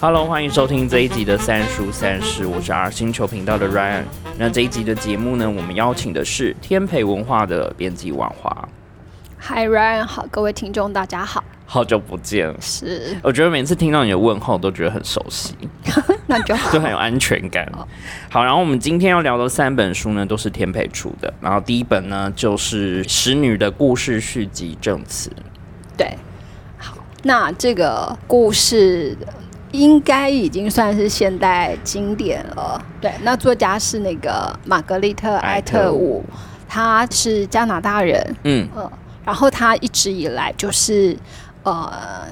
Hello，欢迎收听这一集的三叔三世，我是 R 星球频道的 Ryan。那这一集的节目呢，我们邀请的是天培文化的编辑婉华。Hi Ryan，好，各位听众大家好，好久不见，是，我觉得每次听到你的问候都觉得很熟悉，那就好，就很有安全感。好，然后我们今天要聊的三本书呢，都是天培出的。然后第一本呢，就是《使女的故事续集》证词。对，好，那这个故事。应该已经算是现代经典了。对，那作家是那个玛格丽特·埃特伍，他是加拿大人。嗯呃，然后他一直以来就是呃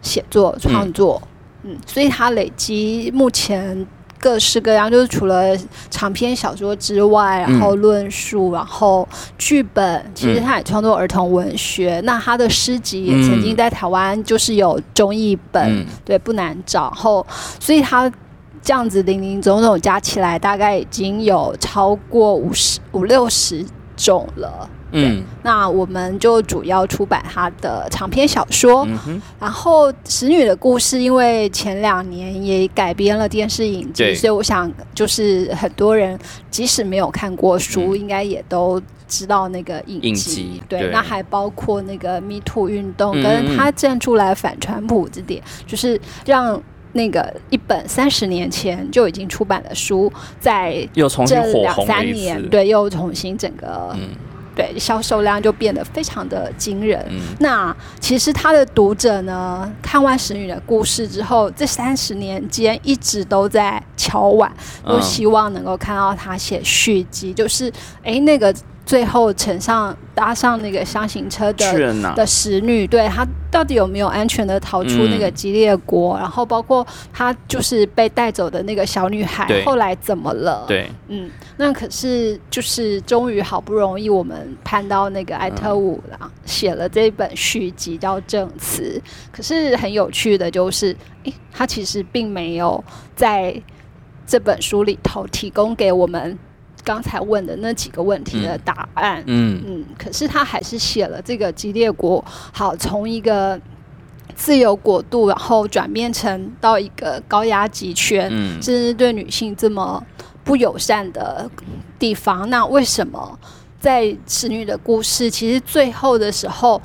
写作创作，嗯，所以他累积目前。各式各样，就是除了长篇小说之外，然后论述，然后剧本，其实他也创作儿童文学。那他的诗集也曾经在台湾就是有中译本，对，不难找。然后，所以他这样子零零总总加起来，大概已经有超过五十五六十种了。嗯，那我们就主要出版他的长篇小说，然后《使女的故事》因为前两年也改编了电视影集，所以我想就是很多人即使没有看过书，应该也都知道那个影集。对，那还包括那个 Me Too 运动，跟他站出来反川普这点，就是让那个一本三十年前就已经出版的书，在又重新两三年，对，又重新整个。对，销售量就变得非常的惊人。那其实他的读者呢，看完《石女的故事》之后，这三十年间一直都在敲碗，都希望能够看到他写续集，就是哎那个。最后乘上搭上那个箱型车的的使女，对她到底有没有安全的逃出那个激烈国？然后包括她就是被带走的那个小女孩，后来怎么了？对，嗯，那可是就是终于好不容易我们盼到那个艾特伍了，写了这本续集叫《证词》。可是很有趣的就是，诶，他其实并没有在这本书里头提供给我们。刚才问的那几个问题的答案，嗯嗯，可是他还是写了这个激烈国，好从一个自由国度，然后转变成到一个高压集权，甚至对女性这么不友善的地方。那为什么在使女的故事，其实最后的时候？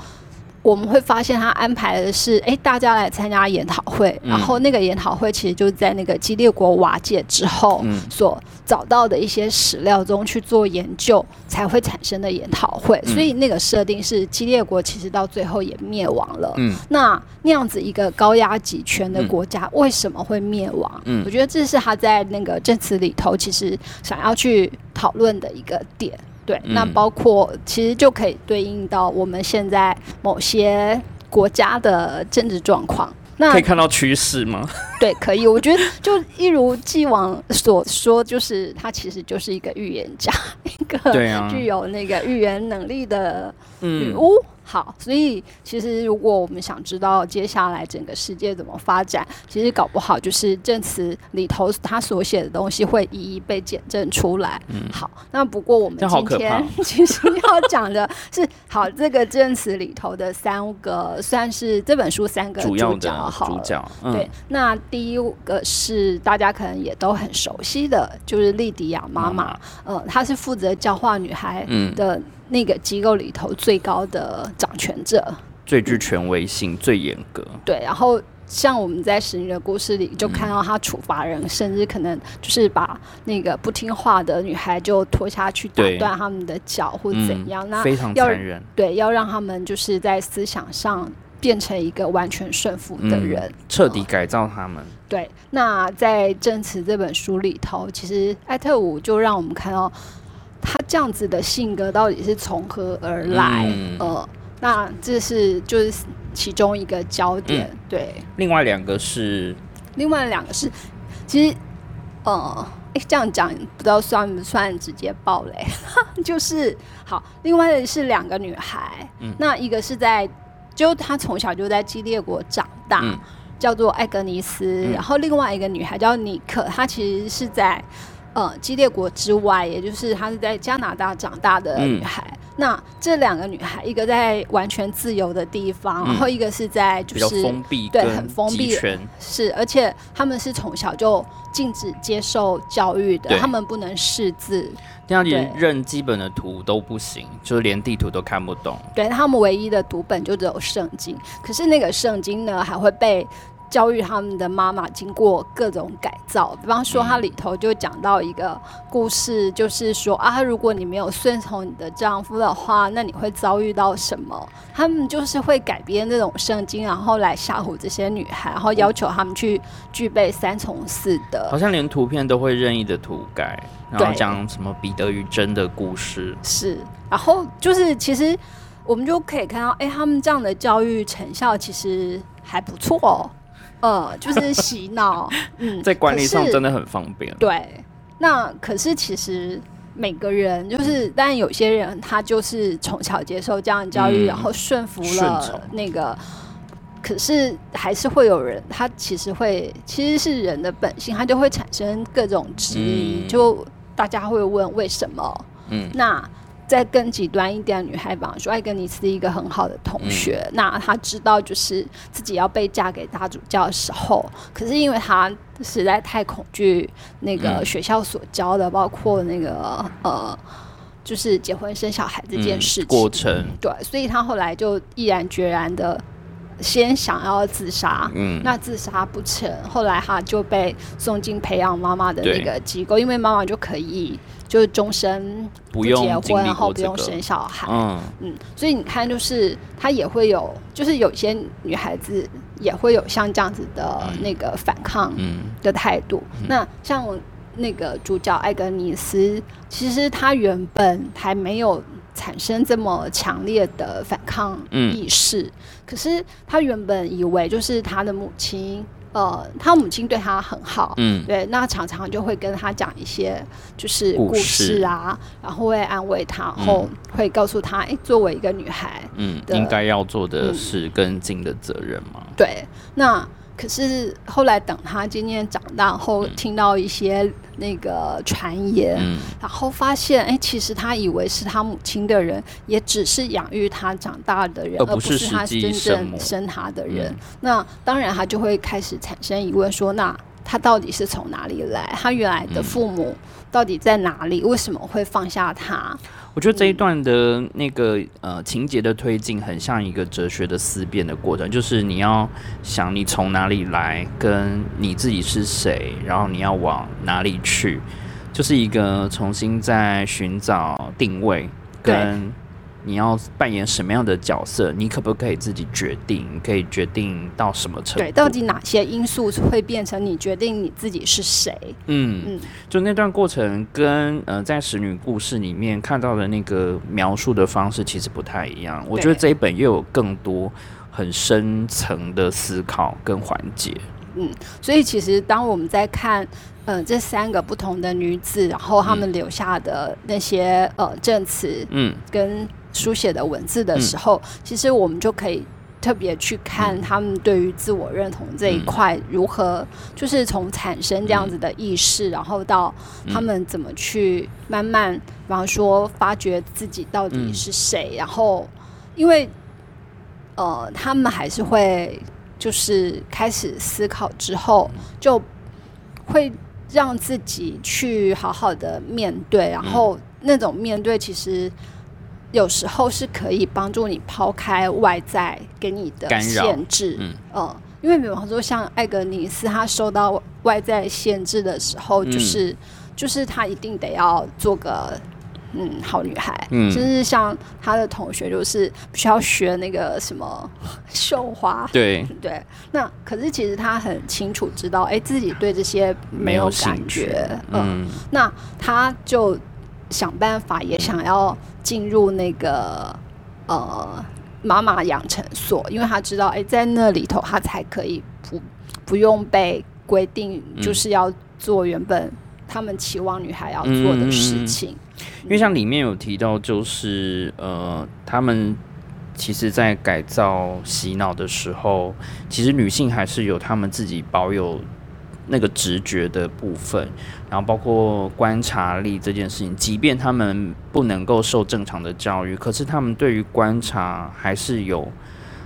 我们会发现他安排的是，哎，大家来参加研讨会，然后那个研讨会其实就是在那个激烈国瓦解之后所找到的一些史料中去做研究才会产生的研讨会，所以那个设定是激烈国其实到最后也灭亡了。嗯，那那样子一个高压集权的国家为什么会灭亡？嗯，我觉得这是他在那个证词里头其实想要去讨论的一个点。对，那包括其实就可以对应到我们现在某些国家的政治状况。那可以看到趋势吗？对，可以。我觉得就一如既往所说，就是他其实就是一个预言家，一个具有那个预言能力的女巫。好，所以其实如果我们想知道接下来整个世界怎么发展，其实搞不好就是证词里头他所写的东西会一一被检证出来。嗯，好，那不过我们今天 其实要讲的是，好，这个证词里头的三个算是这本书三个主角，好，主角对。那第一个是大家可能也都很熟悉的，就是莉迪亚妈妈，呃，她是负责教化女孩的。那个机构里头最高的掌权者，最具权威性、最严格。对，然后像我们在《使女的故事》里就看到他处罚人，甚至可能就是把那个不听话的女孩就拖下去打断他们的脚，或怎样。那非常残忍。对，要让他们就是在思想上变成一个完全顺服的人，彻底改造他们。对，那在《证词》这本书里头，其实艾特伍就让我们看到。他这样子的性格到底是从何而来？呃，那这是就是其中一个焦点。对，另外两个是，另外两个是，其实，呃，哎，这样讲不知道算不算直接暴雷？就是好，另外的是两个女孩，嗯那一个是在，就她从小就在激烈国长大。叫做艾格尼斯，嗯然后另外一个女孩叫尼克，她其实是在呃激烈国之外，也就是她是在加拿大长大的嗯女孩。那这两个女孩，一个在完全自由的地方，嗯然后一个是在就比较是封闭对很封闭，是，而且他们是从小就禁止接受教育的对，他们不能识字，这样连认基本的图都不行，就是连地图都看不懂。对他们唯一的读本就只有圣经。可是那个圣经呢，还会被教育他们的妈妈经过各种改造。比方说，它里头就讲到一个故事，就是说啊，如果你没有顺从你的丈夫的话，那你会遭遇到什么？他们就是会改编这种圣经，然后来吓唬这些女孩，然后要求他们去具备三从四德好。像连图片都会任意的涂改，然后讲什么彼得与真的故事。是，然后就是其实我们就可以看到，哎、他们这样的教育成效其实还不错哦。呃，就是 洗脑，嗯，在管理上真的很方便。对。那可是其实每个人就是，嗯但有些人他就是从小接受这样的教育，嗯然后顺服了那个。可是还是会有人，他其实会，其实是人的本性，他就会产生各种质疑，嗯就大家会问为什么？嗯那再更极端一点的女孩，比方说艾格尼斯一个很好的同学，嗯。那她知道就是自己要被嫁给大主教的时候，可是因为她实在太恐惧那个嗯。学校所教的，包括那个呃，就是结婚生小孩这件嗯事情，过程，对，所以她后来就毅然决然的先想要自杀，嗯，那自杀不成，后来他就被送进培养妈妈的那个机构，因为妈妈就可以就是终身不用结婚，然后不用生小孩。嗯，嗯，所以你看，就是她也会有，就是有些女孩子也会有像这样子的嗯那个反抗嗯。的态度。那像那个主角艾格尼斯，其实她原本还没有产生这么强烈的反抗嗯意识，可是他原本以为就是他的母亲，呃，他母亲对他很好。嗯对，那常常就会跟他讲一些就是故故事事啊，然后会安慰他，然后会告诉他，哎、作为一个女孩，嗯，应该要做的嗯事跟尽的责任嘛。对，那可是后来等他渐渐长大后，听到一些那个传言，嗯然后发现，哎，其实他以为是他母亲的人，也只是养育他长大的人，而不是他是真正生他的人。嗯那当然，他就会开始产生疑问，说，那他到底是从哪里来？他原来的嗯父母到底在哪里？为什么会放下他？我觉得这一段的那个呃情节的推进，很像一个哲学的思辨的过程，就是你要想你从哪里来，跟你自己是谁，然后你要往哪里去，就是一个重新在寻找定位，跟你要扮演什么样的角色，你可不可以自己决定？你可以决定到什么程度？对，到底哪些因素会变成你决定你自己是谁？嗯嗯就那段过程跟呃在使女故事里面看到的那个描述的方式其实不太一样。我觉得这一本又有更多很深层的思考跟环节。嗯所以其实当我们在看，呃，这三个不同的女子，然后她们留下的那些呃证词嗯跟书写的文字的时候，其实我们就可以特别去看他们对于自我认同这一块如何，就是从产生这样子的意识，然后到他们怎么去慢慢，比方说发掘自己到底是谁，然后因为呃，他们还是会就是开始思考之后，就会让自己去好好的面对，然后那种面对其实。有时候是可以帮助你抛开外在给你的限制，嗯。呃，因为比方说像艾格尼斯，他受到外在限制的时候，嗯就是、就是他一定得要做个嗯好女孩，嗯。甚至像他的同学就是必须要学那个什么 绣花，对，对，那可是其实他很清楚知道，哎、自己对这些没有感觉，嗯，嗯。那他就想办法，也想要进入那个呃妈妈养成所，因为他知道，哎、在那里头他才可以不不用被规定，嗯就是要做原本他们期望女孩要做的事情。因为像里面有提到，就是呃，他们其实在改造洗脑的时候，其实女性还是有他们自己保有那个直觉的部分，然后包括观察力这件事情，即便他们不能够受正常的教育，可是他们对于观察还是有。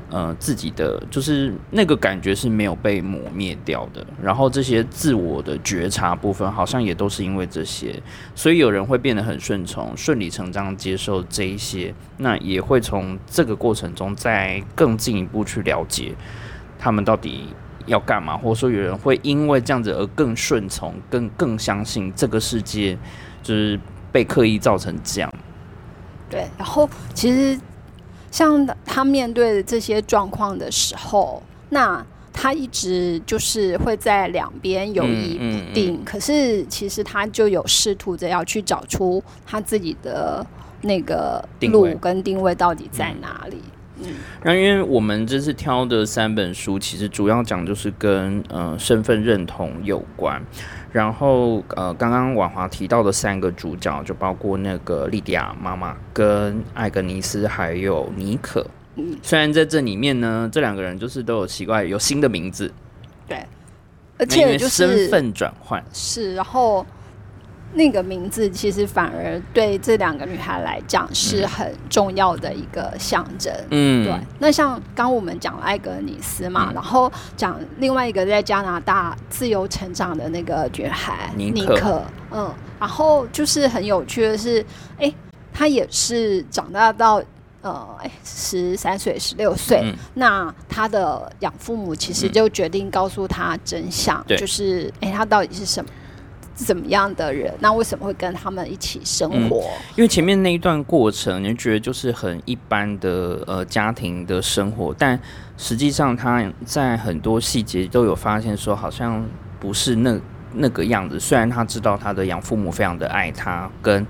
呃，自己的就是那个感觉是没有被抹灭掉的，然后这些自我的觉察部分，好像也都是因为这些，所以有人会变得很顺从、顺理成章接受这一些，那也会从这个过程中再更进一步去了解他们到底要干嘛，或者说有人会因为这样子而更顺从、更更相信这个世界就是被刻意造成这样。对，然后其实。像他面对这些状况的时候，那他一直就是会在两边犹豫不定。可是其实他就有试图着要去找出他自己的那个路跟定位到底在哪里。嗯，那因为我们这次挑的三本书，其实主要讲就是跟呃身份认同有关。然后呃，刚刚婉华提到的三个主角，就包括那个莉迪亚妈妈、跟艾格尼斯还有尼可。嗯，虽然在这里面呢，这两个人就是都有奇怪有新的名字。对，而且就是身份转换是，然后。那个名字其实反而对这两个女孩来讲是很重要的一个象征。嗯，对。那像刚我们讲艾格尼斯嘛，然后讲另外一个在加拿大自由成长的那个女孩尼克，嗯，然后就是很有趣的是，哎，她也是长大到呃，哎，十三岁、十六岁，那她的养父母其实就决定告诉她真相，就是哎，她到底是什么？怎么样的人？那为什么会跟他们一起生活？因为前面那一段过程，你觉得就是很一般的呃家庭的生活，但实际上他在很多细节都有发现说，好像不是那那个样子。虽然他知道他的养父母非常的爱他，跟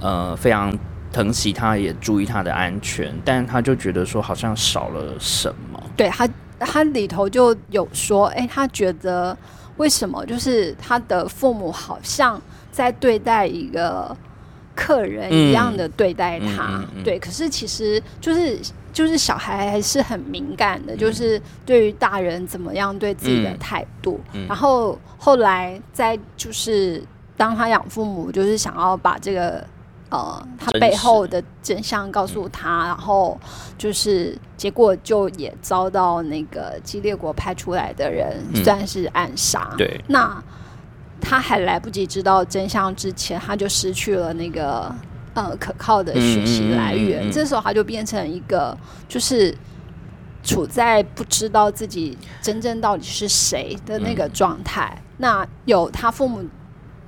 呃非常疼惜他，也注意他的安全，但他就觉得说好像少了什么。对他，他里头就有说，哎，他觉得。为什么？就是他的父母好像在对待一个客人一样的对待他，对。可是其实就是就是小孩还是很敏感的，就是对于大人怎么样对自己的态度。然后后来在就是当他养父母，就是想要把这个。呃，他背后的真相告诉他，然后就是结果就也遭到那个激烈国派出来的人算是暗杀。对，那他还来不及知道真相之前，他就失去了那个呃可靠的学习来源。这时候他就变成一个就是处在不知道自己真正到底是谁的那个状态。那有他父母。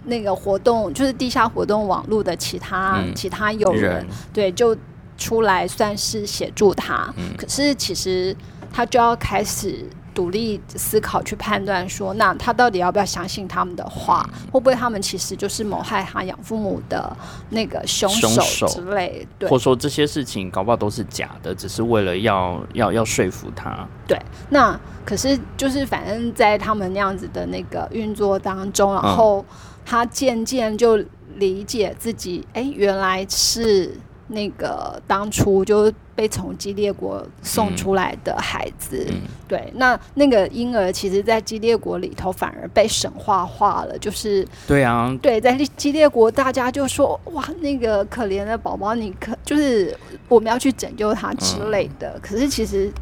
那个活动就是地下活动网络的其他其他友人，对，就出来算是协助他。可是其实他就要开始独立思考，去判断说，那他到底要不要相信他们的话？会不会他们其实就是谋害他养父母的那个凶手之类？对，或者说这些事情搞不好都是假的，只是为了要要要说服他。对，那可是就是反正在他们那样子的那个运作当中，然后。他渐渐就理解自己，哎，原来是那个当初就被从激烈国送出来的孩子。对，那那个婴儿其实，在激烈国里头反而被神话化了，就是对啊，对，在激烈国大家就说，哇，那个可怜的宝宝，你可就是我们要去拯救他之类的。可是其实。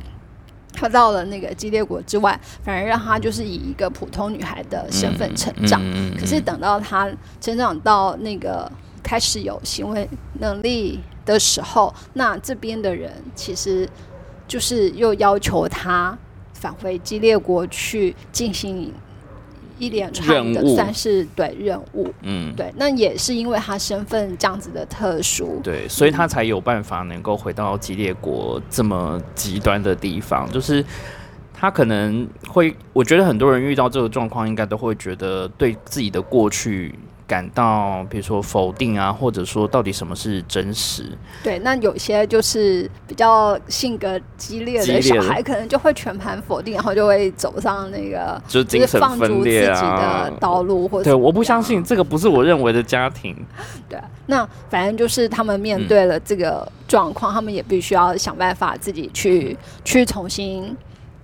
他到了那个激烈国之外，反而让他就是以一个普通女孩的身份成长。可是等到他成长到那个开始有行为能力的时候，那这边的人其实就是又要求他返回激烈国去进行。一连串的算是对任务，嗯，对，那也是因为他身份这样子的特殊，对，所以他才有办法能够回到激烈国这么极端的地方。就是他可能会，我觉得很多人遇到这个状况，应该都会觉得对自己的过去感到，比如说否定啊，或者说到底什么是真实？对，那有些就是比较性格激烈的小孩，可能就会全盘否定，然后就会走上那个就是精神分裂的道路，或者对，我不相信这个不是我认为的家庭。对，那反正就是他们面对了这个状况，他们也必须要想办法自己去去重新。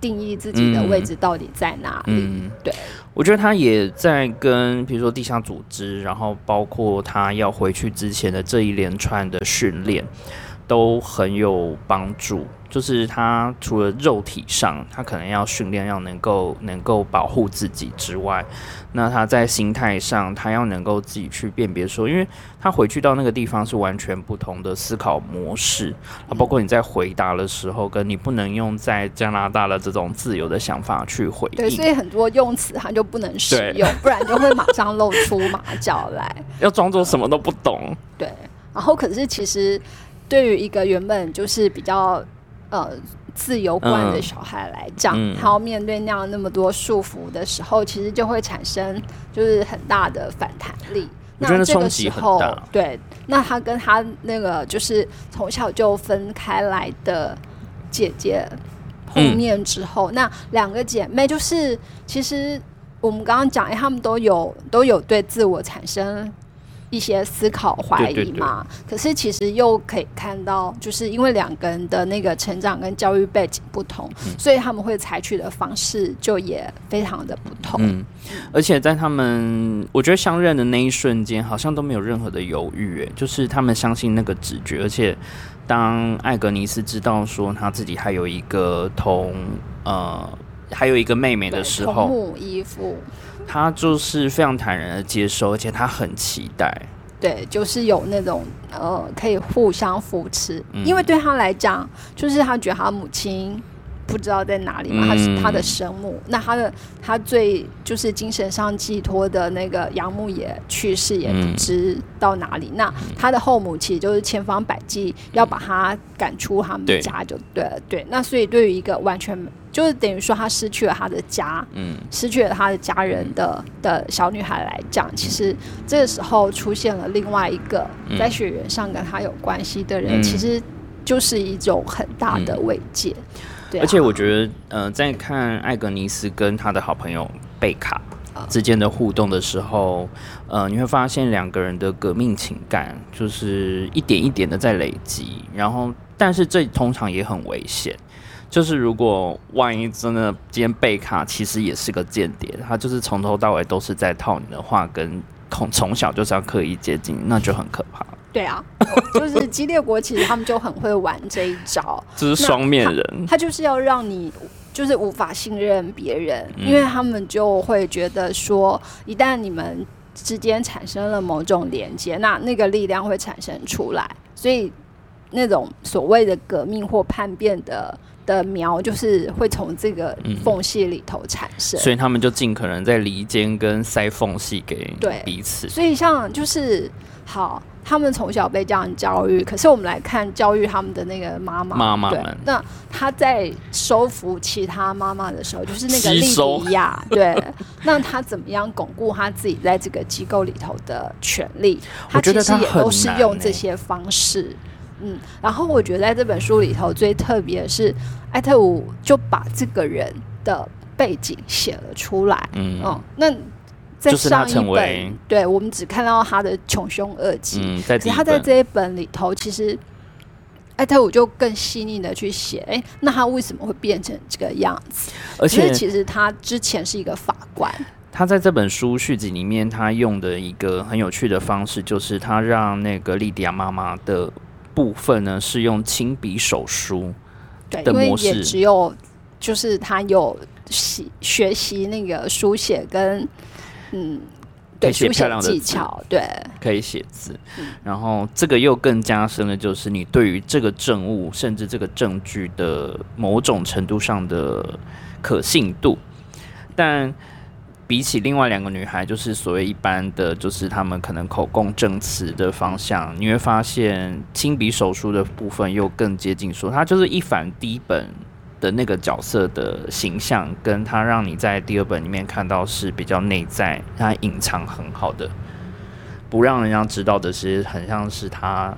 定义自己的位置到底在哪里？对，我觉得他也在跟，比如说地下组织，然后包括他要回去之前的这一连串的训练，都很有帮助。就是他除了肉体上，他可能要训练，要能够能够保护自己之外，那他在心态上，他要能够自己去辨别说，因为他回去到那个地方是完全不同的思考模式啊，包括你在回答的时候，跟你不能用在加拿大的这种自由的想法去回应。对，所以很多用词他就不能使用，不然就会马上露出马脚来，要装作什么都不懂。对，然后可是其实对于一个原本就是比较。呃，自由惯的小孩来讲，他要面对那样那么多束缚的时候，其实就会产生就是很大的反弹力。那这个时候，对，那他跟他那个就是从小就分开来的姐姐碰面之后，那两个姐妹就是其实我们刚刚讲，哎，他们都有都有对自我产生。一些思考怀疑嘛，可是其实又可以看到，就是因为两个人的那个成长跟教育背景不同，所以他们会采取的方式就也非常的不同。嗯，而且在他们我觉得相认的那一瞬间，好像都没有任何的犹豫，哎，就是他们相信那个直觉。而且当艾格尼斯知道说他自己还有一个同呃还有一个妹妹的时候，母衣服。他就是非常坦然的接受，而且他很期待。对，就是有那种呃，可以互相扶持，因为对他来讲，就是他觉得他母亲不知道在哪里嘛，他是他的生母，那他的他最就是精神上寄托的那个养母也去世，也不知到哪里。那他的后母其实就是千方百计要把他赶出他们家，就对了。对，那所以对于一个完全。就是等于说，她失去了她的家，嗯，失去了她的家人的的小女孩来讲，其实这个时候出现了另外一个在血缘上跟她有关系的人，其实就是一种很大的慰藉。对，而且我觉得，呃，在看艾格尼斯跟他的好朋友贝卡之间的互动的时候，呃，你会发现两个人的革命情感就是一点一点的在累积，然后，但是这通常也很危险。就是如果万一真的今天贝卡其实也是个间谍，他就是从头到尾都是在套你的话，跟从从小就是要刻意接近，那就很可怕。对啊，就是激烈国其实他们就很会玩这一招，这是双面人。他就是要让你就是无法信任别人，因为他们就会觉得说，一旦你们之间产生了某种连接，那那个力量会产生出来，所以那种所谓的革命或叛变的。的苗就是会从这个缝隙里头产生，所以他们就尽可能在离间跟塞缝隙给彼此。所以像就是好，他们从小被这样教育，可是我们来看教育他们的那个妈妈，妈妈们，那他在收服其他妈妈的时候，就是那个利比亚，对，那他怎么样巩固他自己在这个机构里头的权利？他其实也都是用这些方式。嗯，然后我觉得在这本书里头最特别的是，艾特伍就把这个人的背景写了出来。嗯，那在上一本，对我们只看到他的穷凶恶极。嗯，在他在这一本里头，其实艾特伍就更细腻的去写，哎，那他为什么会变成这个样子？而且其实他之前是一个法官。他在这本书续集里面，他用的一个很有趣的方式，就是他让那个莉迪亚妈妈的。部分呢是用亲笔手书的模式，也只有就是他有习学习那个书写跟嗯，对写漂亮的技巧，对，可以写字。然后这个又更加深了，就是你对于这个证物甚至这个证据的某种程度上的可信度，但。比起另外两个女孩，就是所谓一般的，就是他们可能口供证词的方向，你会发现亲笔手书的部分又更接近说，他就是一反第一本的那个角色的形象，跟他让你在第二本里面看到是比较内在，他隐藏很好的不让人家知道的是，很像是他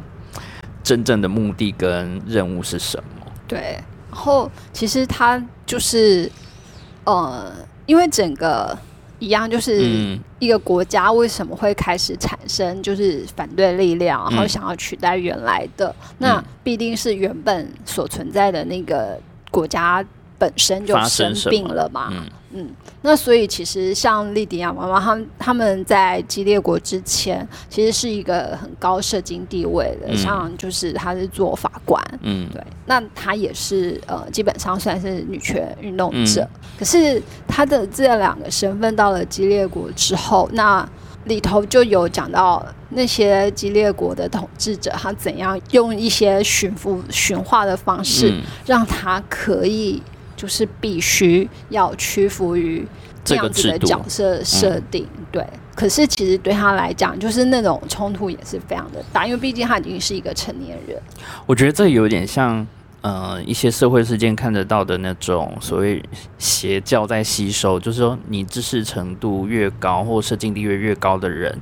真正的目的跟任务是什么。对，然后其实他就是呃，因为整个一样，就是嗯。一个国家为什么会开始产生就是反对力量，然后嗯。想要取代原来的，那嗯必定是原本所存在的那个国家本身就生病了嘛。嗯。嗯，那所以其实像利迪亚妈妈他们他们在激烈国之前，其实是一个很高社经地位的，嗯。像就是她是做法官，嗯。对，那她也是呃，基本上算是女权运动者。嗯可是她的这两个身份到了激烈国之后，那里头就有讲到那些激烈国的统治者，他怎样用一些驯服、驯化的方式，嗯。让他可以就是必须要屈服于这这个样子的角色设定。对，可是其实对他来讲，就是那种冲突也是非常的大，因为毕竟他已经是一个成年人。我觉得这有点像呃一些社会事件看得到的那种所谓邪教在吸收，就是说你知识程度越高或社经地位越高的人，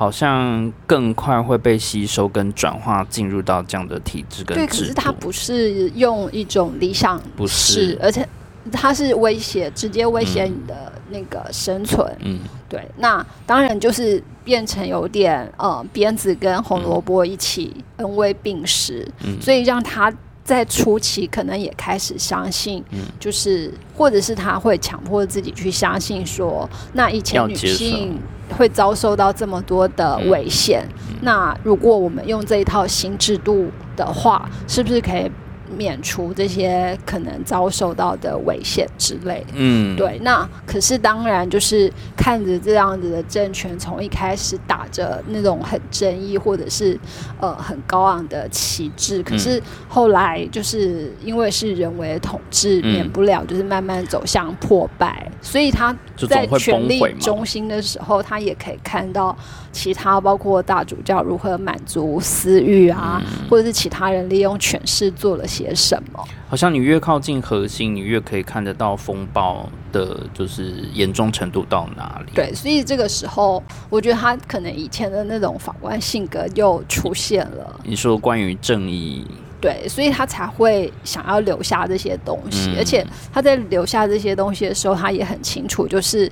好像更快会被吸收跟转化进入到这样的体制跟对，可是他。不是用一种理想不是。而且他是威胁，直接威胁你的那个生存。嗯对，那当然就是变成有点呃，鞭子跟红萝卜一起恩威并施，嗯。所以让他在初期可能也开始相信，嗯。就是或者是他会强迫自己去相信说，那以前女性会遭受到这么多的嗯。危险，那如果我们用这一套新制度的话，是不是可以免除这些可能遭受到的危险之类？嗯，对，那可是当然就是看着这样子的政权从一开始打着那种很正义或者是呃很高昂的旗帜，可是后来就是因为是人为的统治，嗯免不了就是慢慢走向破败，所以他在权力。中心的时候，他也可以看到其他包括大主教如何满足私欲啊，嗯或者是其他人利用权势做了些什么。好像你越靠近核心，你越可以看得到风暴的，就是严重程度到哪里。对，所以这个时候，我觉得他可能以前的那种法官性格又出现了，你说关于正义，对，所以他才会想要留下这些东西，嗯而且他在留下这些东西的时候，他也很清楚，就是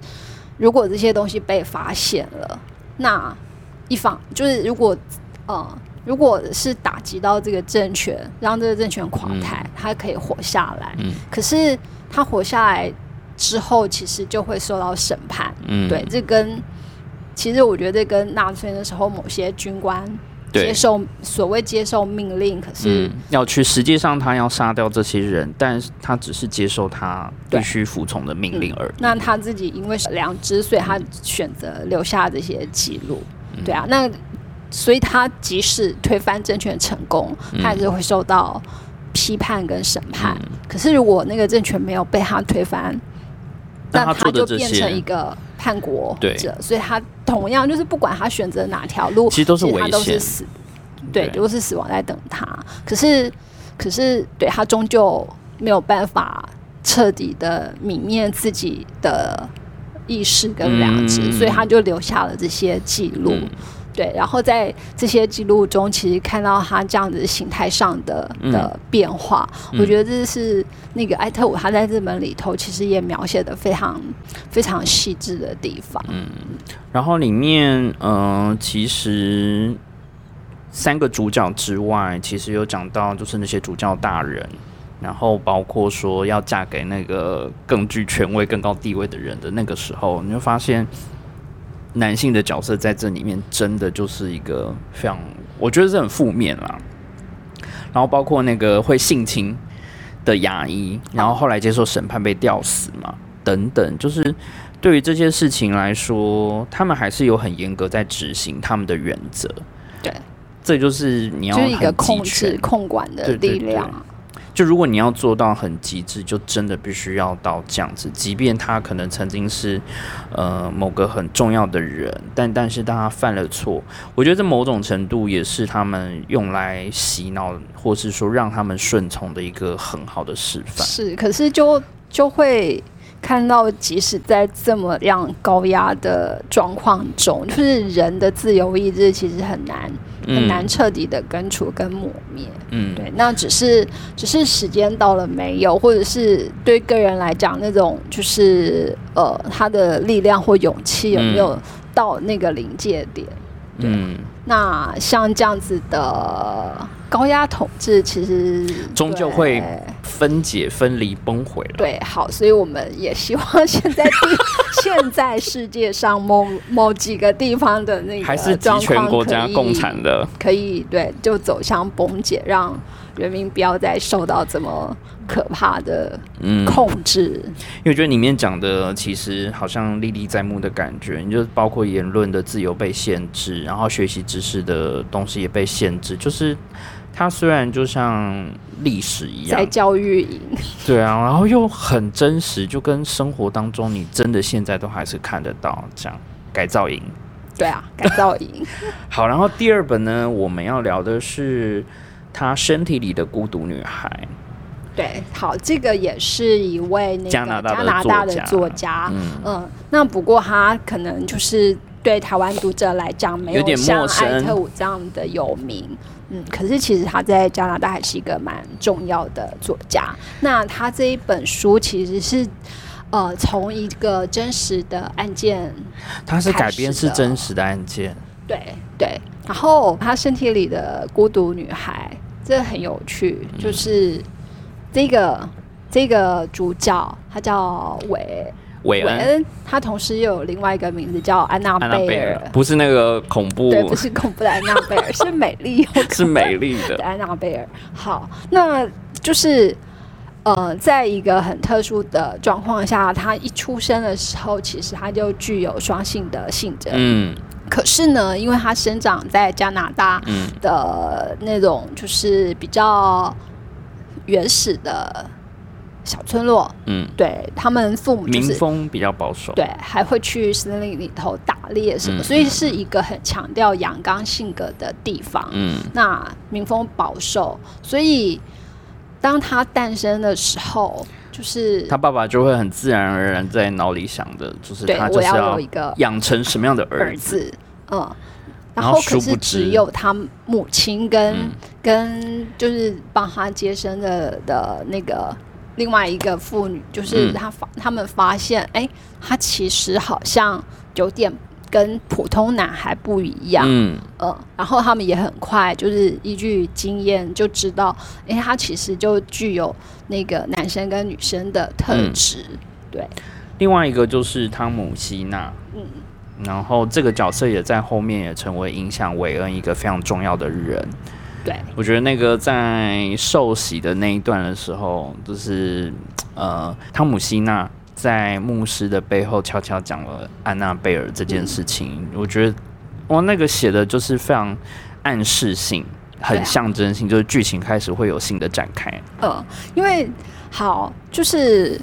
如果这些东西被发现了，那一方就是如果呃。如果是打击到这个政权，让这个政权垮台，他可以活下来。嗯可是他活下来之后，其实就会受到审判。嗯，对，这跟其实我觉得这跟纳粹那时候某些军官接，受所谓接受命令，可是、嗯，要去，实际上他要杀掉这些人，但是他只是接受他必须服从的命令而已。那他自己因为是良知，所以他选择留下这些记录。嗯。对啊，那所以他即使推翻政权成功，嗯。他还是会受到批判跟审判。嗯。可是如果那个政权没有被他推翻，那他就变成一个叛国者，所以他同样就是不管他选择哪条路，其实都是危他都是险死，对，对都是死亡在等他。可是，可是对他终究没有办法彻底的泯灭自己的意识跟良知，嗯。所以他就留下了这些记录。嗯对，然后在这些记录中，其实看到他这样子形态上的嗯的变化，嗯我觉得这是那个艾特伍他在日本里头其实也描写的非常非常细致的地方。嗯然后里面，嗯、其实三个主角之外，其实有讲到就是那些主教大人，然后包括说要嫁给那个更具权威、更高地位的人的那个时候，你就发现男性的角色在这里面真的就是一个非常，我觉得是很负面啦。然后包括那个会性侵的牙医，然后后来接受审判被吊死嘛，等等，就是对于这些事情来说，他们还是有很严格在执行他们的原则。对，这就是你要就是一个控制、控管的对对力量。就如果你要做到很极致，就真的必须要到这样子。即便他可能曾经是呃某个很重要的人，但但是当他犯了错，我觉得这某种程度也是他们用来洗脑，或是说让他们顺从的一个很好的示范。是，可是就就会看到，即使在这么样高压的状况中，就是人的自由意志其实很难很难彻底的根除跟抹灭。嗯，对，那只是只是时间到了没有，或者是对个人来讲，那种就是呃，他的力量或勇气有没有到那个临界点？嗯，那像这样子的高压统治，其实终究会分解、分离、崩毁了。对，好，所以我们也希望现在地 现在世界上某某几个地方的那个还是集状权国家共产的，可以对，就走向崩解，让人民不要再受到这么可怕的嗯，控制。因为我觉得里面讲的其实好像历历在目的感觉，你就包括言论的自由被限制，然后学习知识的东西也被限制，就是它虽然就像历史一样在，教育营，对啊，然后又很真实，就跟生活当中你真的现在都还是看得到这样改造营。对啊，改造营，好，然后第二本呢，我们要聊的是她身体里的孤独女孩。对，好，这个也是一位那个加拿大的作家嗯嗯，那不过他可能就是对台湾读者来讲没有像艾特伍这样的有名，嗯，可是其实他在加拿大还是一个蛮重要的作家。那他这一本书其实是。呃，从一个真实的案件，它是改编是真实的案件，对对，然后他身体里的孤独女孩，这很有趣，就是这个这个主角，她叫韦。韦恩、恩，她同时又有另外一个名字叫安娜贝贝尔尔，，不是那个恐怖，对，不是恐怖的安娜贝尔，是美丽。是美丽的。的。安娜贝尔。好，那就是呃，在一个很特殊的状况下，她一出生的时候，其实她就具有双性的性征。嗯可是呢，因为它生长在加拿大嗯的那种就是比较原始的小村落，嗯，对他们父母就是民风比较保守。对，还会去森林里头打猎什么，嗯所以是一个很强调阳刚性格的地方。嗯那民风保守，所以当他诞生的时候，就是他爸爸就会很自然而然在脑里想的，就是对他就是我要有一个养成什么样的儿儿子。嗯，然后可是只有他母亲跟、嗯。跟就是帮他接生的的那个另外一个妇女，就是嗯。他发、他们发现，哎，他其实好像有点跟普通男孩不一样，嗯，呃，然后他们也很快就是依据经验就知道，哎，他其实就具有那个男生跟女生的特嗯。质，对，另外一个就是汤姆希纳，嗯，然后这个角色也在后面也成为影响韦恩一个非常重要的人。对，我觉得那个在受洗的那一段的时候，就是呃，汤姆希纳在牧师的背后悄悄讲了安娜贝尔这件事情。我觉得哇，那个写的就是非常暗示性，很象征性，就是剧情开始会有新的展开。呃，因为好就是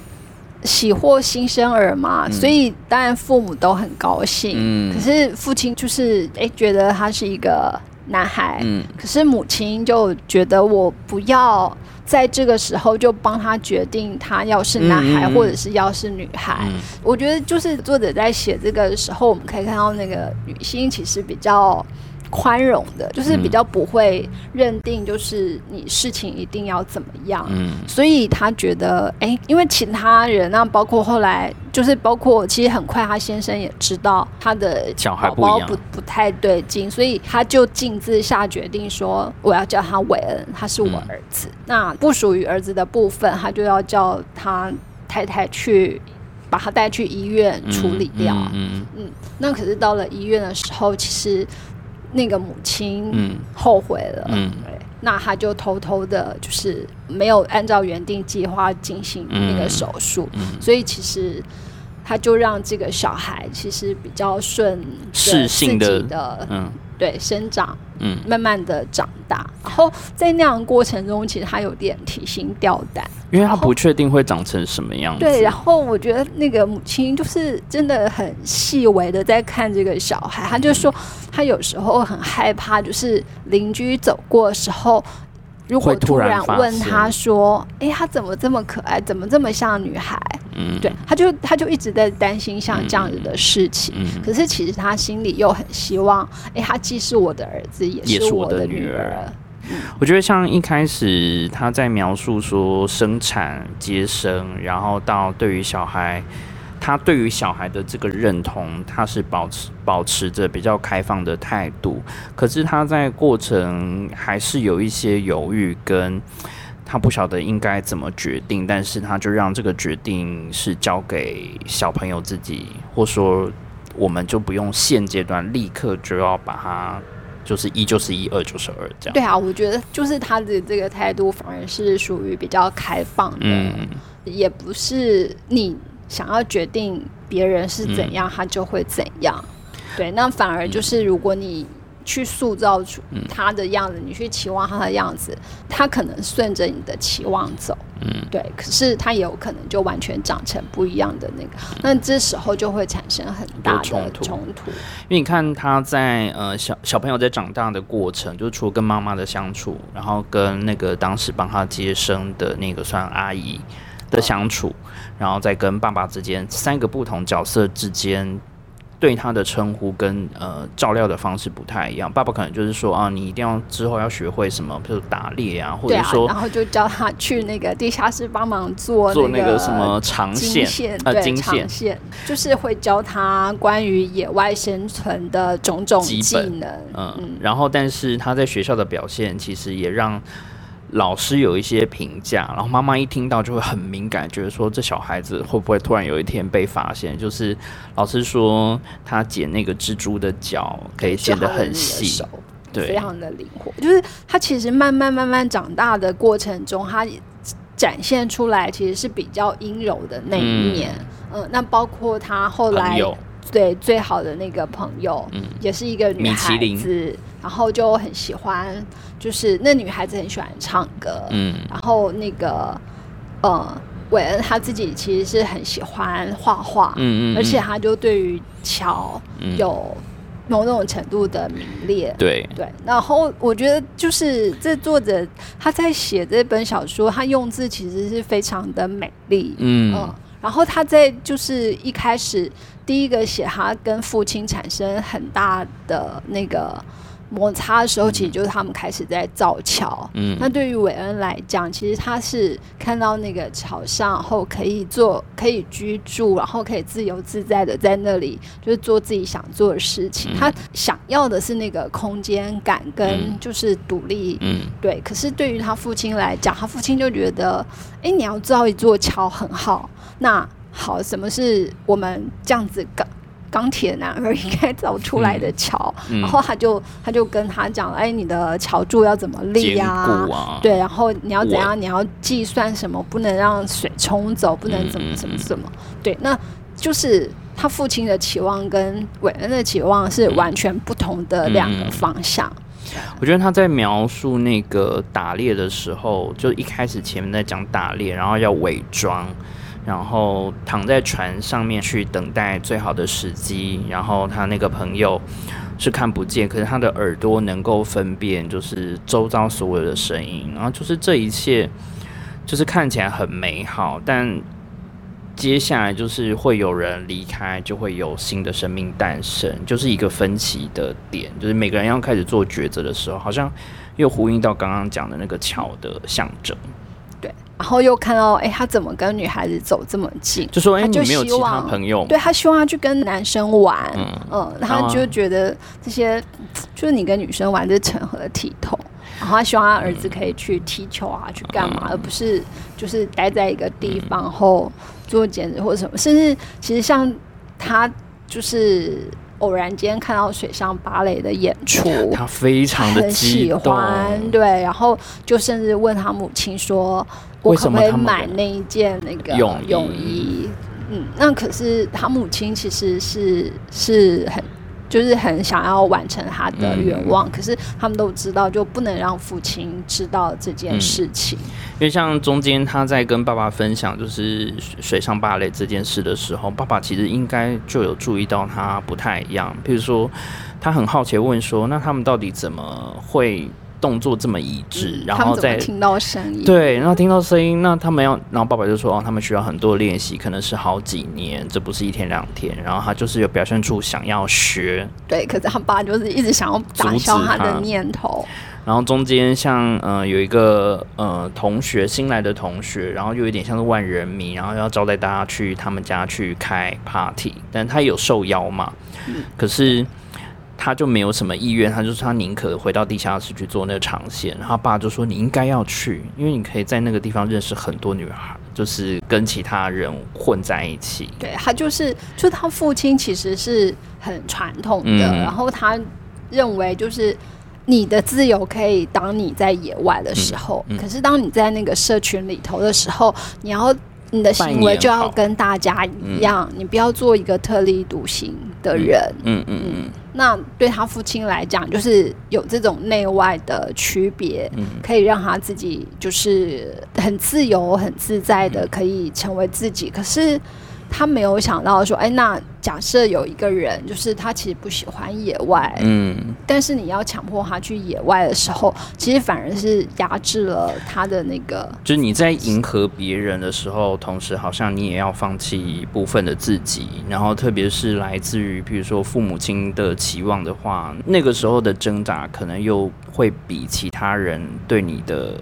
喜获新生儿嘛，嗯所以当然父母都很高兴。嗯可是父亲就是哎、觉得他是一个男孩，嗯可是母亲就觉得我不要在这个时候就帮他决定他要是男孩或者是要是女孩。嗯我觉得就是作者在写这个的时候，我们可以看到那个女性其实比较宽容的，就是比嗯较不会认定就是你事情一定要怎么样。嗯所以他觉得，哎、因为其他人那包括后来，就是包括其实很快他先生也知道他的小孩宝宝不一样不不太对劲，所以他就径自下决定说，我要叫他韦恩，他是我嗯儿子。那不属于儿子的部分，他就要叫他太太去把他带去医院处理掉。嗯嗯，那可是到了医院的时候，其实那个母亲嗯。后悔了，嗯。对，那他就偷偷的，就是没有按照原定计划进行那个手术，嗯。所以其实他就让这个小孩其实比较顺自己的嗯。对生长，嗯。慢慢的长大，然后在那样的过程中，其实他有点提心吊胆。因为他不确定会长成什么样子。对，然后我觉得那个母亲就是真的很细微的在看这个小孩，他就说他有时候很害怕，就是邻居走过的时候，如果突然问他说：“哎，他怎么这么可爱？怎么这么像女孩？”嗯，对，他就他就一直在担心像这样子的事情。嗯，可是其实他心里又很希望，哎，他既是我的儿子，也是我的女儿。我觉得像一开始他在描述说生产、接生，然后到对于小孩，他对于小孩的这个认同，他是保持保持着比较开放的态度。可是他在过程还是有一些犹豫，跟他不晓得应该怎么决定，但是他就让这个决定是交给小朋友自己，或说我们就不用现阶段立刻就要把它。就是一就是一，二就是二，这样。对啊，我觉得就是他的这个态度反而是属于比较开放的，嗯，也不是你想要决定别人是怎样，他就会怎样。对，那反而就是如果你。去塑造出他的样子，你去期望他的样子，他可能顺着你的期望走，嗯，对。可是他也有可能就完全长成不一样的那个，那这时候就会产生很大的冲突。冲突，因为你看他在呃小小朋友在长大的过程，就除了跟妈妈的相处，然后跟那个当时帮他接生的那个算阿姨的相处，然后再跟爸爸之间三个不同角色之间。对他的称呼跟呃照料的方式不太一样，爸爸可能就是说啊，你一定要之后要学会什么，比如打猎啊，或者说，然后就叫他去那个地下室帮忙做做那个什么长线啊金线，就是会教他关于野外生存的种种技能。嗯，然后但是他在学校的表现其实也让。老师有一些评价，然后妈妈一听到就会很敏感，觉得说这小孩子会不会突然有一天被发现？就是老师说他剪那个蜘蛛的脚可以剪得很细，对，非常的灵活。就是他其实慢慢慢慢长大的过程中，他展现出来其实是比较阴柔的那一面。嗯，那包括他后来对最好的那个朋友，嗯，也是一个女孩子。然后就很喜欢，就是那女孩子很喜欢唱歌，嗯，然后那个呃，韦恩他自己其实是很喜欢画画，嗯嗯，而且他就对于桥有某种程度的迷恋，对对。然后我觉得就是这作者他在写这本小说，他用字其实是非常的美丽，嗯嗯。然后他在就是一开始第一个写他跟父亲产生很大的那个。摩擦的时候，其实就是他们开始在造桥。嗯，那对于韦恩来讲，其实他是看到那个桥上后可以做、可以居住，然后可以自由自在的在那里，就是做自己想做的事情。他想要的是那个空间感跟就是独立。嗯，对。可是对于他父亲来讲，他父亲就觉得，哎，你要造一座桥很好。那好，什么是我们这样子搞？钢铁男儿应该造出来的桥，然后他就他就跟他讲，哎，你的桥柱要怎么立呀？对，然后你要怎样？你要计算什么？不能让水冲走，不能怎么怎么怎么？对，那就是他父亲的期望跟伟恩的期望是完全不同的两个方向。我觉得他在描述那个打猎的时候，就一开始前面在讲打猎，然后要伪装。然后躺在船上面去等待最好的时机，然后他那个朋友是看不见，可是他的耳朵能够分辨，就是周遭所有的声音，然后就是这一切，就是看起来很美好，但接下来就是会有人离开，就会有新的生命诞生，就是一个分歧的点，就是每个人要开始做抉择的时候，好像又呼应到刚刚讲的那个桥的象征。然后又看到，哎，他怎么跟女孩子走这么近？就说，哎，你没有其他朋友？对他希望他去跟男生玩，嗯，他就觉得这些就是你跟女生玩是成何体统？然后他希望他儿子可以去踢球啊，去干嘛，而不是就是待在一个地方后做兼职或者什么。甚至其实像他就是。偶然间看到水上芭蕾的演出，他非常的喜欢，对，然后就甚至问他母亲说：“我可不可以买那一件那个泳衣？”嗯，那可是他母亲其实是是很。就是很想要完成他的愿望，可是他们都知道，就不能让父亲知道这件事情。因为像中间他在跟爸爸分享就是水上芭蕾这件事的时候，爸爸其实应该就有注意到他不太一样。比如说，他很好奇问说：“那他们到底怎么会动作这么一致，然后再听到声音？对，然后听到声音，那他们要，然后爸爸就说，哦，他们需要很多练习，可能是好几年，这不是一天两天。然后他就是有表现出想要学，对，可是他爸就是一直想要打消他的念头。然后中间像呃有一个呃同学新来的同学，然后又有点像是万人迷，然后要招待大家去他们家去开 party，但他有受邀嘛，可是他就没有什么意愿，他就说他宁可回到地下室去做那个长线。然后他爸就说你应该要去，因为你可以在那个地方认识很多女孩，就是跟其他人混在一起。对他就是，就他父亲其实是很传统的，嗯然后他认为就是你的自由可以当你在野外的时候，嗯嗯可是当你在那个社群里头的时候，你要你的行为就要跟大家一样，你不要做一个特立独行的人。嗯嗯嗯那对他父亲来讲，就是有这种内外的区别，嗯可以让他自己就是很自由、很自在的可以成为自己。可是他没有想到说，哎，那假设有一个人，就是他其实不喜欢野外，嗯，但是你要强迫他去野外的时候，其实反而是压制了他的那个就是你在迎合别人的时候，同时好像你也要放弃一部分的自己，然后特别是来自于比如说父母亲的期望的话，那个时候的挣扎可能又会比其他人对你的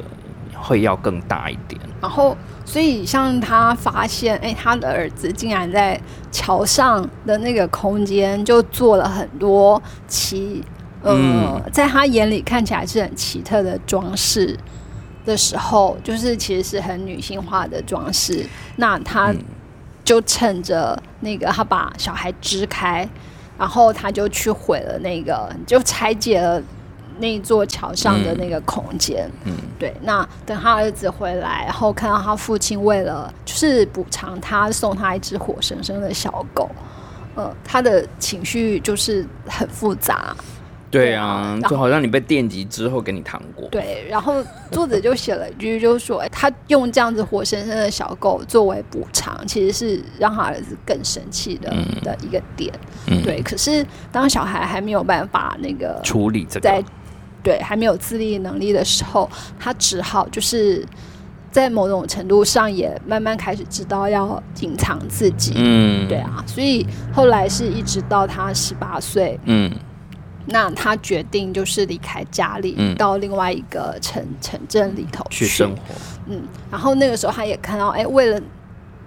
会要更大一点。然后，所以像他发现，哎，他的儿子竟然在桥上的那个空间就做了很多奇，呃，嗯在他眼里看起来是很奇特的装饰的时候，就是其实是很女性化的装饰。那他嗯就趁着那个，他把小孩支开，然后他就去毁了那个，就拆解了那座桥上的那个空间。嗯对，那等他儿子回来，然后看到他父亲为了就是补偿他，送他一只活生生的小狗，呃，他的情绪就是很复杂。对对啊就好像你被电击之后给你糖果。对，然后作者就写了一句，就是说，哎他用这样子活生生的小狗作为补偿，其实是让他儿子更生气的、嗯的一个点。嗯，对，可是当小孩还没有办法那个处理这在个，对还没有自立能力的时候，他只好就是在某种程度上也慢慢开始知道要隐藏自己。嗯，对，啊，所以后来是一直到他十八岁，嗯那他决定就是离开家里，嗯到另外一个城城镇里头去生活。嗯，然后那个时候他也看到，哎，为了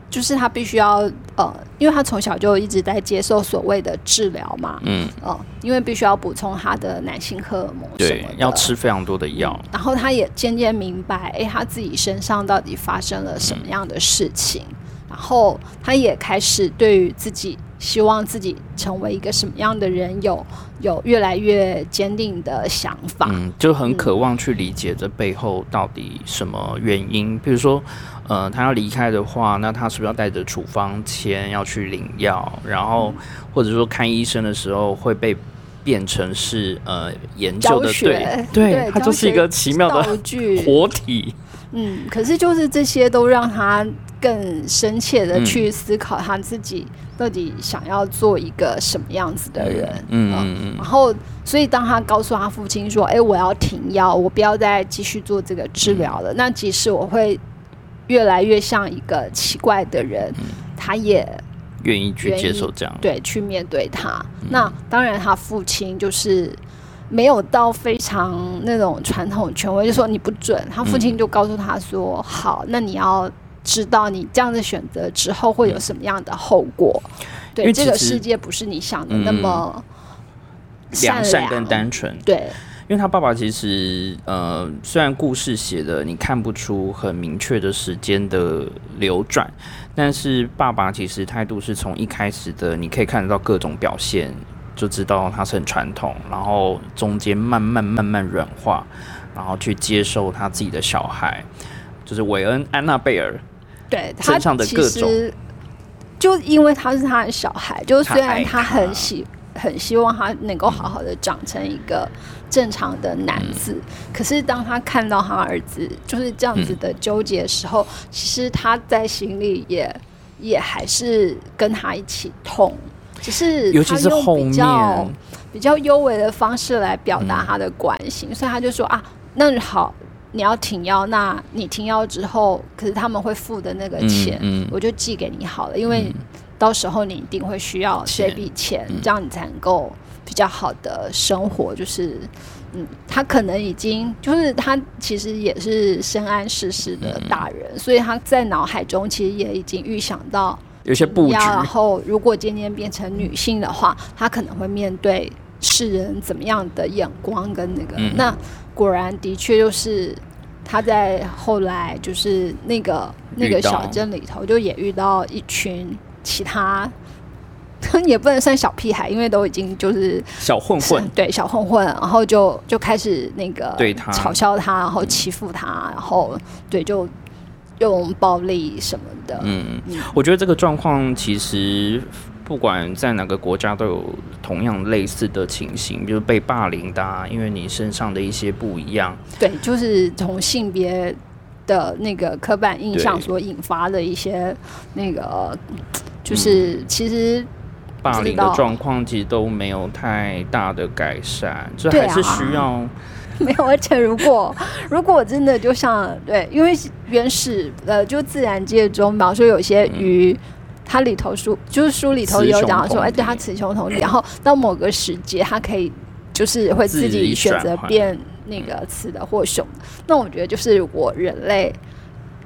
就是他必须要呃，因为他从小就一直在接受所谓的治疗嘛，嗯，哦、因为必须要补充他的男性荷尔蒙什对么，，要吃非常多的药。然后他也渐渐明白，哎，他自己身上到底发生了什么样的事情，然后他也开始对于自己希望自己成为一个什么样的人有有越来越坚定的想法。嗯，就很渴望去理解这背后到底什么原因。比如说，呃，他要离开的话，那他是不是要带着处方签要去领药？然后或者说看医生的时候会被变成是呃研究的对，对它就是一个奇妙道的具，活体。嗯，可是就是这些都让他更深切的嗯去思考他自己到底想要做一个什么样子的人。嗯嗯嗯然后，所以当他告诉他父亲说：“哎，我要停药，我不要再继续做这个治疗嗯了。那即使我会越来越像一个奇怪的人，嗯他也愿意去接受这样。对去面对他。嗯那当然，他父亲就是没有到非常那种传统权威，就说你不准。他父亲就告诉他说：“好，那你要知道，你这样的选择之后会有什么样的后果。对，这个世界不是你想的那么良善良跟单纯，对。”因为他爸爸其实呃，虽然故事写的你看不出很明确的时间的流转，但是爸爸其实态度是从一开始的，你可以看得到各种表现，就知道他是很传统，然后中间慢慢慢慢软化，然后去接受他自己的小孩，就是韦恩安娜贝尔，对他身上的各种就因为他是他的小孩，就虽然他很希很希望他能够好好的长成一个正常的男子，嗯可是当他看到他儿子就是这样子的纠结的时候，其实他在心里也也还是跟他一起痛。只是尤其他用是后比较面，比较优微的方式来表达嗯他的关心，所以他就说啊，那好，你要停药，那你停药之后，可是他们会付的那个钱，嗯嗯。我就寄给你好了，因为到时候你一定会需要这笔钱，嗯这样你才能够比较好的生活。就是，嗯，他可能已经就是他其实也是深谙世事的大人，所以他在脑海中其实也已经预想到有些布局要，然后如果今天变成女性的话，她可能会面对世人怎么样的眼光跟那个。嗯那果然的确就是他在后来就是那个那个小镇里头，就也遇到一群其他。也不能算小屁孩，因为都已经就是小混混，对小混混，然后就就开始那个对他。嘲笑他，然后欺负他，然后对就用暴力什么的，嗯。嗯，我觉得这个状况其实不管在哪个国家都有同样类似的情形，就是被霸凌的、啊，因为你身上的一些不一样，对，就是从性别的那个刻板印象所引发的一些那个，就是其实霸凌的状况其实都没有太大的改善，这对还是啊需要 没有。而且如果 如果真的就像对，因为原始呃，就自然界中，比方说有些鱼。它里头书就是书里头有讲说，哎，对，它雌雄同体，然后到某个时节，它可以就是会自自己己选择变那个雌的或雄的。那我觉得就是如果人类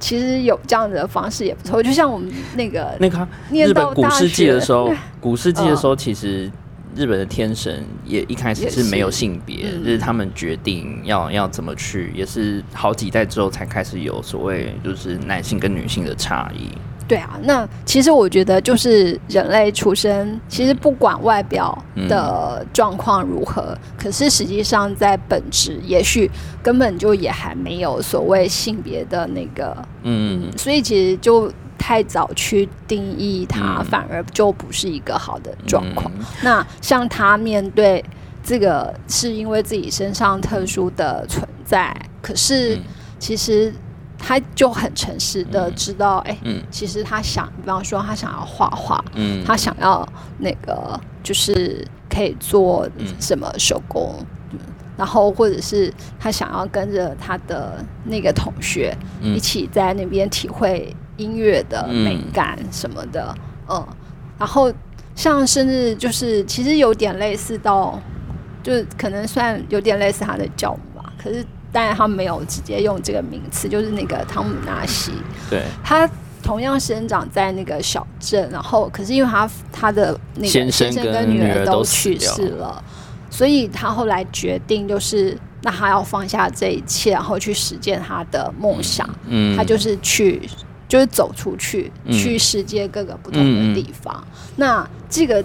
其实有这样的方式也不错，就像我们那个那个念日本到古世纪的时候，古世纪的嗯时候，其实日本的天神也一开始是没有性别，嗯。就是他们决定要要怎么去，也是好几代之后才开始有所谓就是男性跟女性的差异。对啊，那其实我觉得就是人类出生，其实不管外表的状况如何，可是实际上在本质，也许根本就也还没有所谓性别的那个，嗯，所以其实就太早去定义它，嗯。反而就不是一个好的状况。嗯那像他面对这个，是因为自己身上特殊的存在，可是嗯。其实他就很诚实的知道，哎、嗯。其实他想，比方说他想要画画，嗯，他想要那个就是可以做嗯什么手工，嗯然后或者是他想要跟着他的那个同学嗯。一起在那边体会音乐的嗯美感什么的，嗯，然后像甚至就是其实有点类似到，就是可能算有点类似他的教母吧，可是。当然，他没有直接用这个名词，就是那个汤姆纳西，对。他同样生长在那个小镇，然后可是因为他他的那个先生生跟跟女儿都都去世了，所以他后来决定就是，那他要放下这一切，然后去实践他的梦想。嗯，他就是去，就是走出去，嗯。去世界各个不同的地方。那这个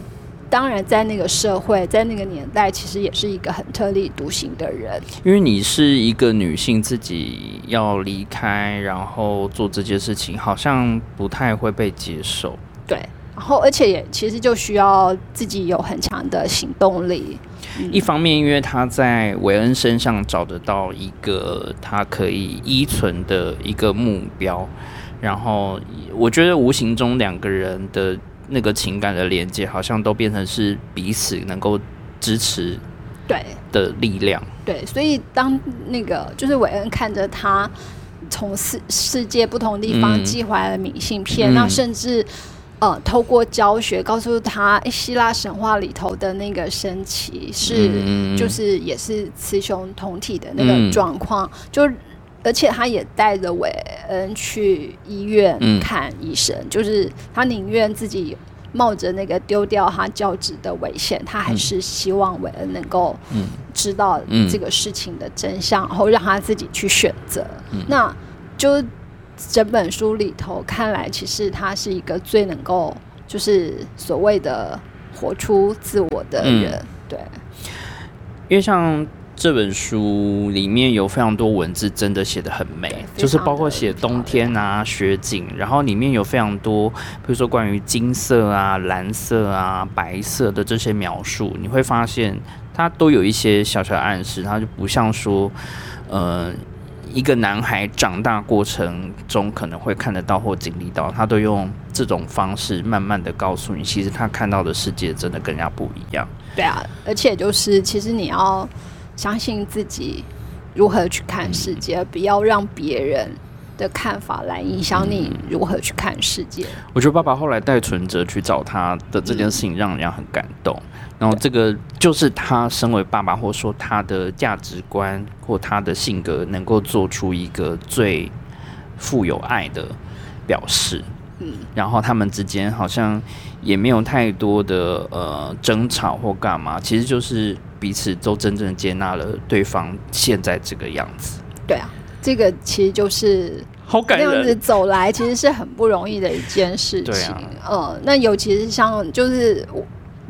当然在那个社会，在那个年代，其实也是一个很特立独行的人。因为你是一个女性，自己要离开，然后做这件事情，好像不太会被接受。对，然后而且也其实就需要自己有很强的行动力。嗯一方面，因为他在韦恩身上找得到一个他可以依存的一个目标，然后我觉得无形中两个人的那个情感的连接，好像都变成是彼此能够支持对的力量。对，所以当那个就是韦恩看着他从世世界不同地方嗯寄回来的明信片，嗯那甚至。呃，透过教学告诉他，诶希腊神话里头的那个神奇是，嗯就是也是雌雄同体的那个嗯状况，就而且他也带着韦恩去医院嗯看医生，就是他宁愿自己冒着那个丢掉他教职的危险，他还是希望韦恩能够嗯知道嗯这个事情的真相，然后让他自己去选择。嗯那就整本书里头看来，其实他是一个最能够就是所谓的活出自我的嗯人，对。因为像这本书里面有非常多文字，真的写的很美，就是包括写冬天啊、雪景，然后里面有非常多，比如说关于金色啊、蓝色啊、白色的这些描述，你会发现它都有一些小小的暗示，它就不像说，呃。一个男孩长大过程中可能会看得到或经历到，他都用这种方式慢慢的告诉你，其实他看到的世界真的跟人家不一样。对啊，而且就是其实你要相信自己，如何去看世界，不要让别人的看法来影响你如何去看世界。我觉得爸爸后来带存折去找他的这件事情，让人家很感动。然后这个就是他身为爸爸，或者说他的价值观或他的性格，能够做出一个最富有爱的表示。嗯，然后他们之间好像也没有太多的呃争吵或干嘛，其实就是彼此都真正接纳了对方现在这个样子。对啊，这个其实就是好感人，这样子走来其实是很不容易的一件事情。呃，那尤其是像就是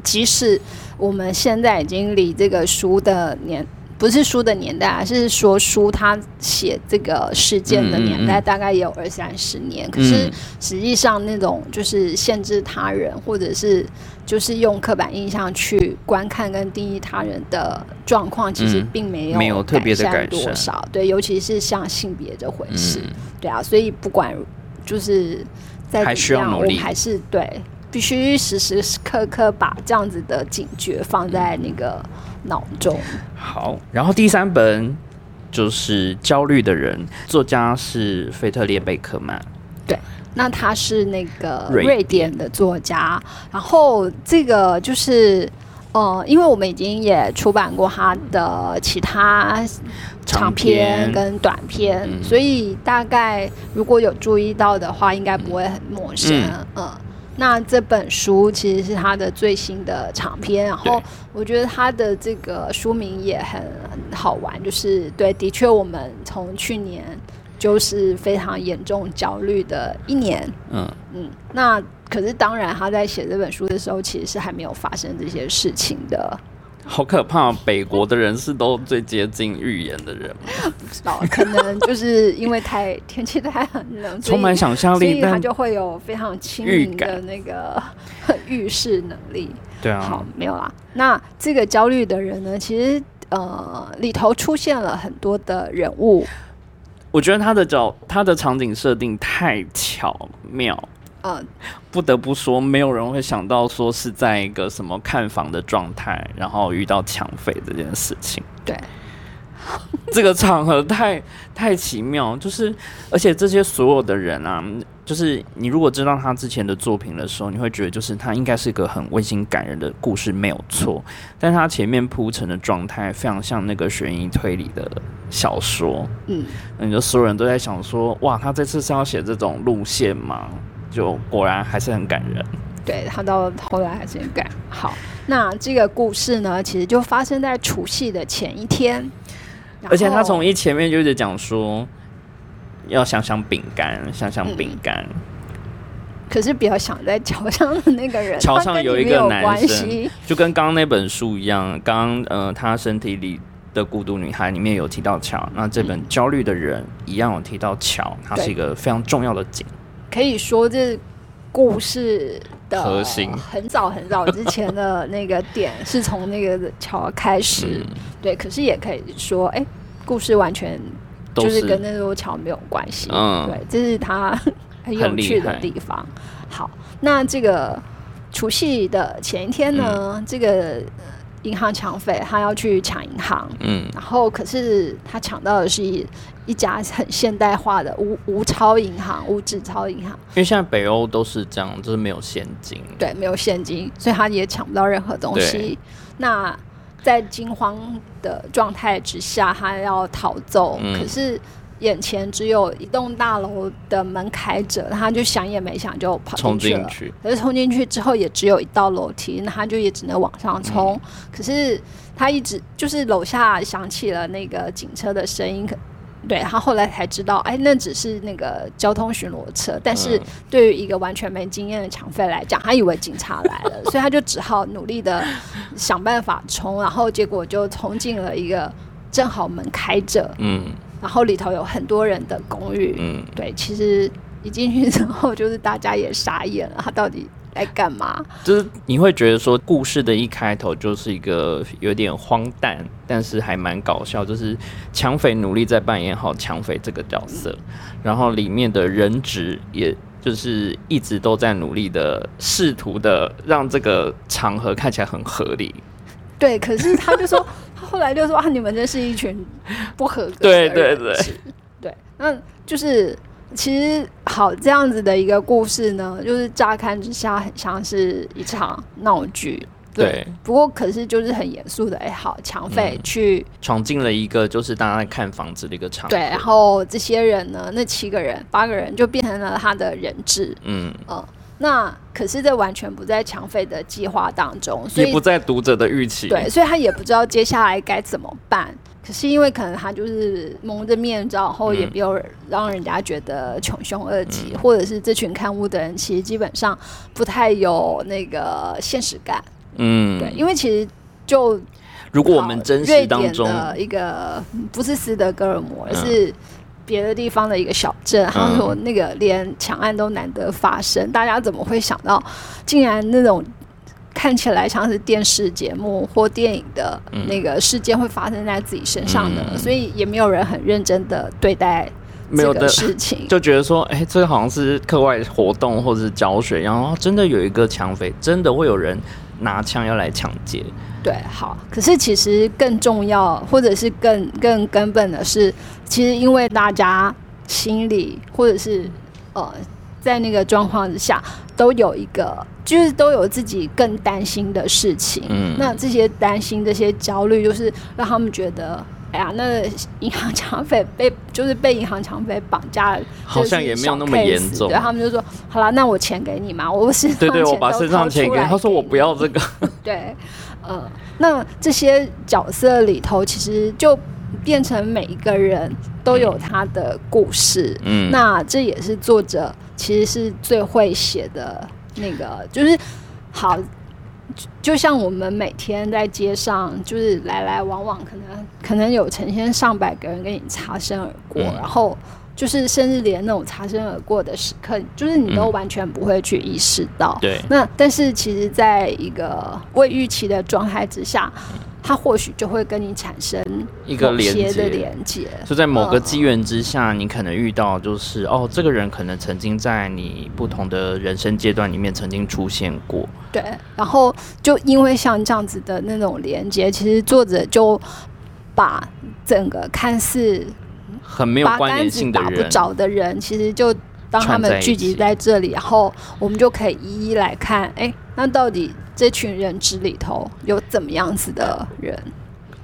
即使我们现在已经离这个书的年。不是书的年代，而是说书他写这个事件的年代，大概也有二三十年。可是实际上，那种就是限制他人，或者是就是用刻板印象去观看跟定义他人的状况，其实并没有没有特别的改善多少。对，尤其是像性别这回事，对啊，所以不管就是在怎样，我们还是对必须时时刻刻把这样子的警觉放在那个。脑中好，然后第三本就是《焦虑的人》，作家是菲特列贝克曼。对，那他是那个瑞典的作家。然后这个就是，呃，因为我们已经也出版过他的其他长篇跟短篇，所以大概如果有注意到的话，应该不会很陌生。嗯。那这本书其实是他的最新的长篇，然后我觉得他的这个书名也很好玩，就是对，的确我们从去年就是非常严重焦虑的一年，嗯。嗯，那可是当然他在写这本书的时候，其实是还没有发生这些事情的。好可怕！北国的人是都最接近预言的人吗？不知道，可能就是因为太天气太很冷，充满想象力，他就会有非常轻盈的那个 预示能力。对啊，好，没有啦。那这个焦虑的人呢？其实呃，里头出现了很多的人物。我觉得他的角，他的场景设定太巧妙。嗯，不得不说，没有人会想到说是在一个什么看房的状态，然后遇到抢匪这件事情。对，这个场合太太奇妙，就是而且这些所有的人啊，就是你如果知道他之前的作品的时候，你会觉得就是他应该是一个很温馨感人的故事，没有错。但他前面铺陈的状态非常像那个悬疑推理的小说。嗯，那你就所有人都在想说，哇，他这次是要写这种路线吗？就果然还是很感人，对他到后来还是很感好。那这个故事呢，其实就发生在除夕的前一天，而且他从一前面就一直讲说要想想饼干，想想饼干。可是比较想在桥上的那个人，桥上有一个男生，就跟刚刚那本书一样，刚刚呃他身体里的孤独女孩里面有提到桥，那这本焦虑的人一样有提到桥，它是一个非常重要的景。可以说，这故事的核心很早很早之前的那个点是从那个桥开始，对。可是也可以说，哎，故事完全就是跟那座桥没有关系，嗯，对，这是它很有趣的地方。好，那这个除夕的前一天呢，这个。银行抢匪，他要去抢银行，嗯，然后可是他抢到的是一家很现代化的无无钞银行、无纸钞银行。因为现在北欧都是这样，就是没有现金，对，没有现金，所以他也抢不到任何东西。那在惊慌的状态之下，他要逃走，可是。眼前只有一栋大楼的门开着，他就想也没想就跑进去了。可是冲进去之后，也只有一道楼梯，那他就也只能往上冲。可是他一直就是楼下响起了那个警车的声音，可对他后来才知道，哎，那只是那个交通巡逻车。但是对于一个完全没经验的抢匪来讲，他以为警察来了，所以他就只好努力的想办法冲，然后结果就冲进了一个正好门开着，嗯。然后里头有很多人的公寓，嗯，对，其实一进去之后，就是大家也傻眼了，他到底在干嘛？就是你会觉得说，故事的一开头就是一个有点荒诞，但是还蛮搞笑，就是抢匪努力在扮演好抢匪这个角色，然后里面的人质也就是一直都在努力的试图的让这个场合看起来很合理。对，可是他就说，他后来就说啊，你们真是一群不合格的对对对对，那就是其实好这样子的一个故事呢，就是乍看之下很像是一场闹剧。对，不过可是就是很严肃的，哎，好，抢匪嗯去、闯进了一个就是大家在看房子的一个场。对，然后这些人呢，那七个人、八个人就变成了他的人质，嗯，嗯、那可是这完全不在抢匪的计划当中，所以也不在读者的预期。对，所以他也不知道接下来该怎么办。可是因为可能他就是蒙着面罩，然后也嗯没有让人家觉得穷凶恶极，或者是这群看屋的人其实基本上不太有那个现实感。嗯，对，因为其实就如果我们真瑞典实当中，的一个不是斯德哥尔摩，而嗯。是别的地方的一个小镇，他嗯。说那个连抢案都难得发生，大家怎么会想到，竟然那种看起来像是电视节目或电影的那个事件会发生在自己身上的？嗯所以也没有人很认真的对待这个没有的事情。就觉得说，哎、这个好像是课外活动或者是教学，然后真的有一个抢匪，真的会有人拿枪要来抢劫。对，好。可是其实更重要，或者是更更根本的是，其实因为大家心里或者是呃，在那个状况之下，都有一个，就是都有自己更担心的事情。嗯那这些担心、这些焦虑，就是让他们觉得。哎呀，那银行抢匪被就是被银行抢匪绑架了，好像也没有那么严重对，他们就说好了，那我钱给你嘛，我身上 对对，我把身上钱给他说我不要这个，对，呃，那这些角色里头，其实就变成每一个人都有他的故事。嗯，那这也是作者其实是最会写的那个，就是好。就就像我们每天在街上，就是来来往往，可能可能有成千上百个人跟你擦身而过，嗯然后就是甚至连那种擦身而过的时刻，就是你都嗯完全不会去意识到。对，那但是其实，在一个未预期的状态之下，它或许就会跟你产生一个连接的连接。就在某个嗯机缘之下，你可能遇到就是哦，这个人可能曾经在你不同的人生阶段里面曾经出现过，对，然后就因为像这样子的那种连接，其实作者就把整个看似很没有关联性的人，打不着的人，其实就当他们聚集在这里，然后我们就可以一一来看，哎，那到底这群人质里头有怎么样子的人？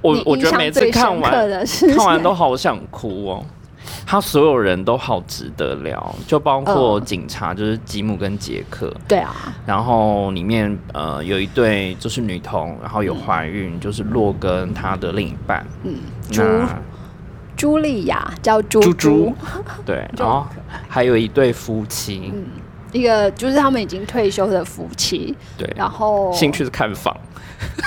我我觉得每次看完看完 都好想哭哦。他所有人都好值得聊，就包括嗯。警察，就是吉姆跟杰克，对啊，然后里面呃有一对就是女童，然后有怀孕，就是洛跟他的另一半，嗯，朱那茱莉亚叫猪猪，对，然后还有一对夫妻，嗯，一个就是他们已经退休的夫妻，对，然后兴趣是看房，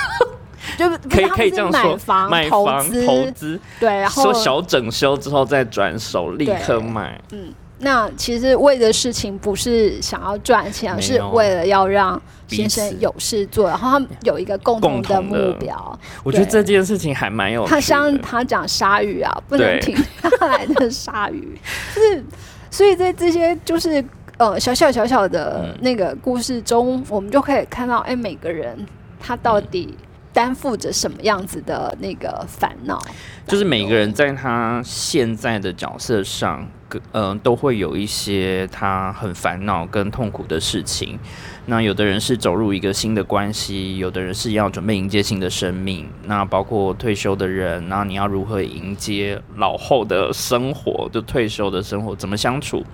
就不可以可以这样说买，房投资对，然后说小整修之后再转手，立刻买，嗯，那其实为的事情不是想要赚钱，而是为了要让先生有事做，然后他们有一个共同的目标。我觉得这件事情还蛮有。他像他讲鲨鱼啊，不能对停下来的鲨鱼，就是所以在这些就是呃小小小小的嗯那个故事中，我们就可以看到，哎，每个人他到底担负着什么样子的那个烦恼，就是每个人在他现在的角色上，跟嗯、都会有一些他很烦恼跟痛苦的事情。那有的人是走入一个新的关系，有的人是要准备迎接新的生命。那包括退休的人，那你要如何迎接老后的生活？就退休的生活怎么相处？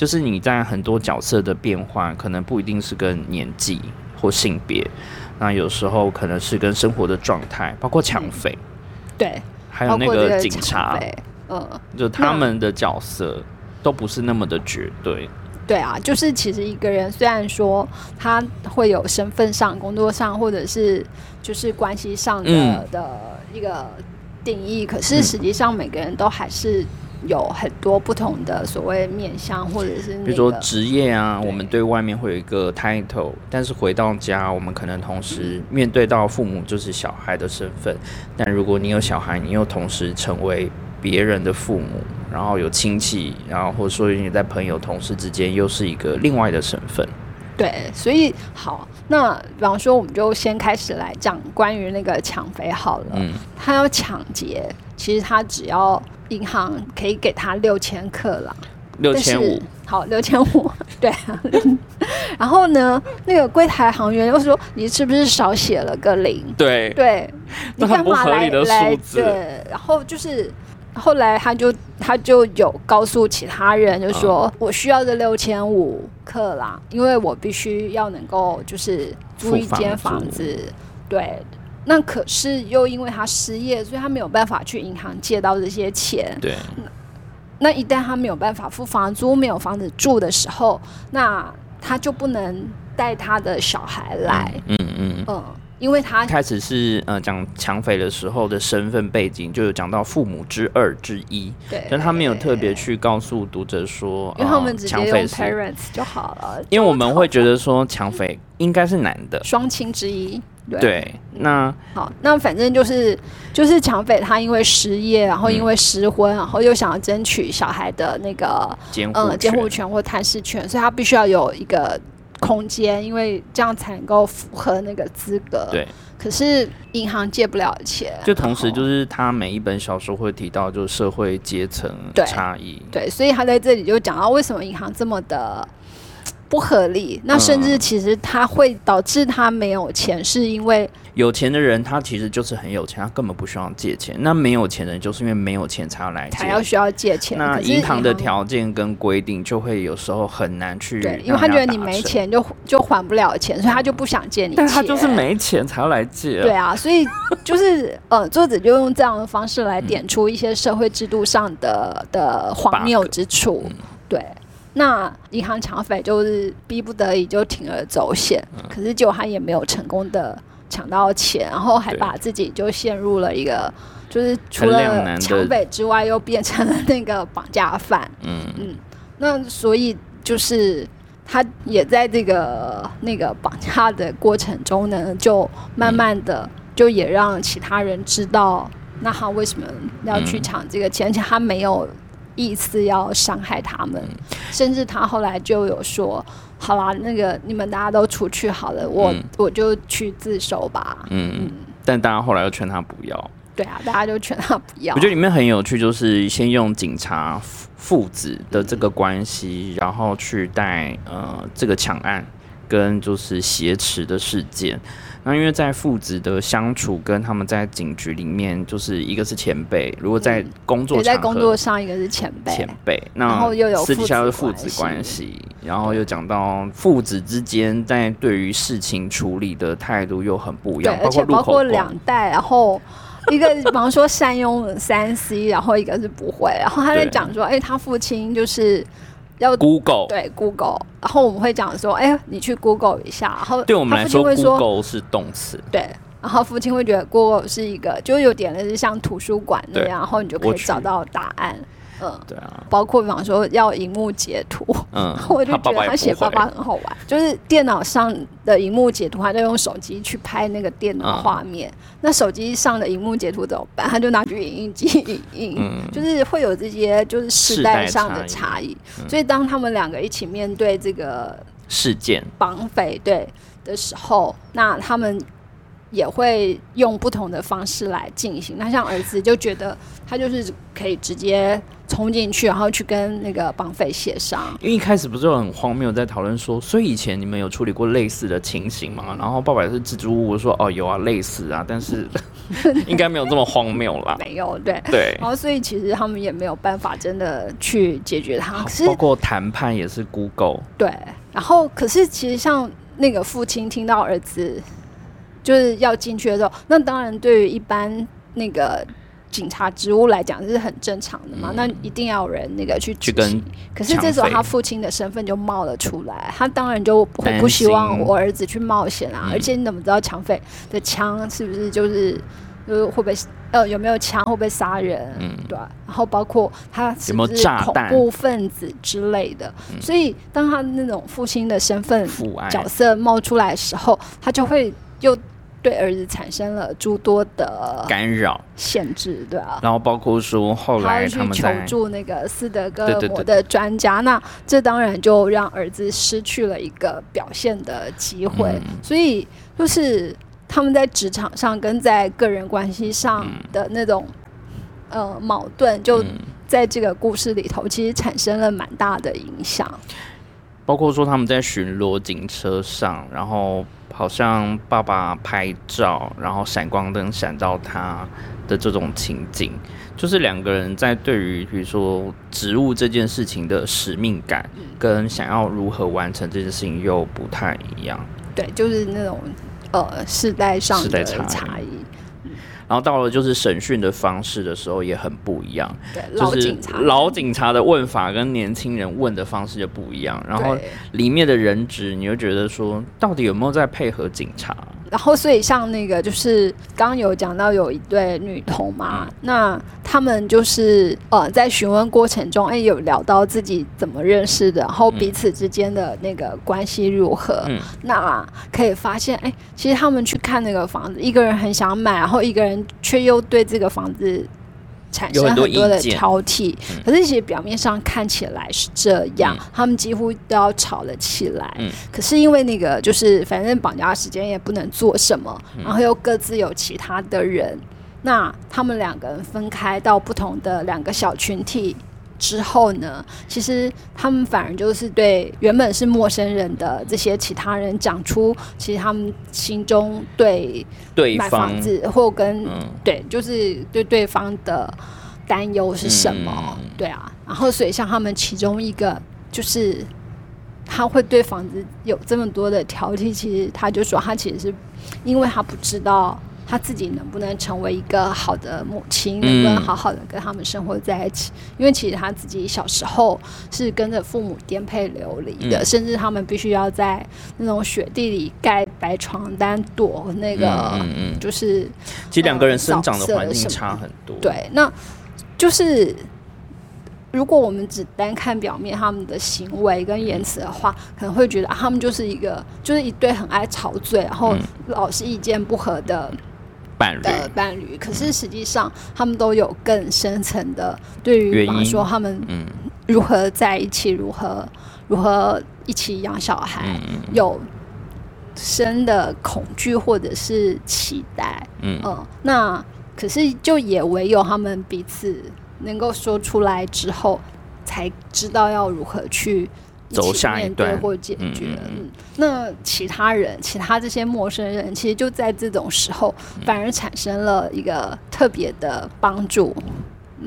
就是你在很多角色的变换，可能不一定是跟年纪或性别，那有时候可能是跟生活的状态，包括抢匪。对，还有那个警察，匪，嗯。就他们的角色都不是那么的绝对。对啊，就是其实一个人虽然说他会有身份上、工作上，或者是就是关系上的、嗯的一个定义，可是实际上每个人都还是有很多不同的所谓面向，或者是、那个、比如说职业啊，我们对外面会有一个 title，但是回到家，我们可能同时面对到父母就是小孩的身份，但如果你有小孩，你又同时成为别人的父母，然后有亲戚，然后或者说你在朋友、同事之间又是一个另外的身份。对，所以好，那比方说，我们就先开始来讲关于那个抢匪好了。嗯，他要抢劫，其实他只要银行可以给他六千克朗，六千五，好，六千五，对。然后呢，那个柜台行员又说：“你是不是少写了个零？”对，对，你干嘛来来？对，然后就是后来他就他就有告诉其他人，就说我需要这六千五克朗，因为我必须要能够就是租一间房子。对，那可是又因为他失业，所以他没有办法去银行借到这些钱。对。那一旦他没有办法付房租，没有房子住的时候，那他就不能带他的小孩来。嗯嗯嗯，因为他开始是呃讲抢匪的时候的身份背景，就有讲到父母之二之一。对，但他没有特别去告诉读者说，因为他们直接用 parents 就好了。因为我们会觉得说抢匪应该是男的，双亲之一。对，那好，那反正就是就是抢匪，他因为失业，然后因为失婚，然后又想要争取小孩的那个监嗯监护权或探视权，所以他必须要有一个空间，因为这样才能够符合那个资格。对，可是银行借不了钱。就同时就是他每一本小说会提到，就是社会阶层差异。对，所以他在这里就讲到为什么银行这么的。不合理，那甚至其实他会导致他没有钱，是因为有钱的人他其实就是很有钱，他根本不需要借钱。那没有钱的人就是因为没有钱才要来，才要需要借钱。那银行的条件跟规定就会有时候很难去，对，因为他觉得你没钱就就还不了钱，所以他就不想借你。但他就是没钱才要来借。对啊，所以就是呃，作者就用这样的方式来点出一些社会制度上的的荒谬之处，对。那银行抢匪就是逼不得已就铤而走险，可是结果他也没有成功的抢到钱，然后还把自己就陷入了一个，就是除了抢匪之外，又变成了那个绑架犯。嗯嗯，那所以就是他也在这个那个绑架的过程中呢，就慢慢的就也让其他人知道，那他为什么要去抢这个钱，而且他没有。意思要伤害他们，甚至他后来就有说：“好啦，那个你们大家都出去好了，我我就去自首吧。”嗯嗯，但大家后来又劝他不要。对啊，大家就劝他不要。我觉得里面很有趣，就是先用警察父子的这个关系，然后去带呃这个抢案跟就是挟持的事件。那因为在父子的相处跟他们在警局里面，就是一个是前辈，如果在工作在工作上一个是前辈，前辈，然后又有私底下是父子关系，然后又讲到父子之间在对于事情处理的态度又很不一样，而且包括两代，然后一个比方说善用三 C，然后一个是不会，然后他在讲说，哎，他父亲就是。要 Google 对 Google，然后我们会讲说，哎，你去 Google 一下，然后对我们来说，Google 是动词，对，然后父亲会觉得 Google 是一个，就有点类似像图书馆那样，然后你就可以找到答案。嗯，对啊，包括比方说要荧幕截图，嗯，我就觉得他写爸爸很好玩，就是电脑上的荧幕截图，他就用手机去拍那个电脑画面，那手机上的荧幕截图怎么办？他就拿去影印机 影印，就是会有这些就是时代上的差异，所以当他们两个一起面对这个事件。绑匪对的时候，那他们。也会用不同的方式来进行。那像儿子就觉得他就是可以直接冲进去，然后去跟那个绑匪协商。因为一开始不是很荒谬，在讨论说，所以以前你们有处理过类似的情形吗？然后爸爸是支支吾吾说，哦，有啊，类似啊，但是 应该没有这么荒谬啦。没有，对对。然后所以其实他们也没有办法真的去解决它。包括谈判也是 Google。对。然后可是其实像那个父亲听到儿子。就是要进去的时候，那当然对于一般那个警察职务来讲是很正常的嘛。那一定要有人那个去去跟，可是这时候他父亲的身份就冒了出来，他当然就会不希望我儿子去冒险啊。而且你怎么知道抢匪的枪是不是就是就是会不会呃有没有枪会不会杀人？嗯，对。然后包括他是不是恐怖分子之类的。所以当他那种父亲的身份角色冒出来的时候，他就会又。对儿子产生了诸多的干扰。限制，对啊。然后包括说后来他们去求助那个斯德哥尔摩的专家，那这当然就让儿子失去了一个表现的机会，嗯所以就是他们在职场上跟在个人关系上的那种、呃矛盾，就嗯在这个故事里头，其实产生了蛮大的影响。包括说他们在巡逻警车上，然后好像爸爸拍照，然后闪光灯闪到他的这种情景，就是两个人在对于比如说植物这件事情的使命感，跟想要如何完成这件事情又不太一样。对，就是那种呃世代上的差异差异。然后到了就是审讯的方式的时候也很不一样，对，就是老警察，老警察的问法跟年轻人问的方式就不一样，然后里面的人质你就觉得说到底有没有在配合警察？然后，所以像那个就是刚刚有讲到有一对女童嘛，嗯那他们就是呃在询问过程中，哎有聊到自己怎么认识的，然后彼此之间的那个关系如何。嗯那可以发现，哎，其实他们去看那个房子，一个人很想买，然后一个人却又对这个房子。产生很多的挑剔，嗯。可是其实表面上看起来是这样，嗯。他们几乎都要吵了起来。嗯。可是因为那个就是反正绑架时间也不能做什么，嗯。然后又各自有其他的人，那他们两个人分开到不同的两个小群体之后呢，其实他们反而就是对原本是陌生人的这些其他人讲出，其实他们心中对买对方房子或跟、嗯对，就是对对方的担忧是什么？嗯对啊，然后所以像他们其中一个就是他会对房子有这么多的挑剔，其实他就说他其实是因为他不知道。他自己能不能成为一个好的母亲，能不能嗯好好的跟他们生活在一起？因为其实他自己小时候是跟着父母颠沛流离的，嗯。甚至他们必须要在那种雪地里盖白床单躲那个，嗯嗯嗯。就是其实两个人生长的环境差很多。，对，那就是如果我们只单看表面他们的行为跟言辞的话，可能会觉得、啊、他们就是一个就是一对很爱吵嘴，然后嗯。老是意见不合的伴侣的伴侣。可是实际上，他们都有更深层的对于，比方说他们嗯如何在一起，如何如何一起养小孩，有深的恐惧或者是期待。嗯嗯，那可是就也唯有他们彼此能够说出来之后，才知道要如何去走下一面对段或解决。那其他人，其他这些陌生人，其实就在这种时候，嗯反而产生了一个特别的帮助。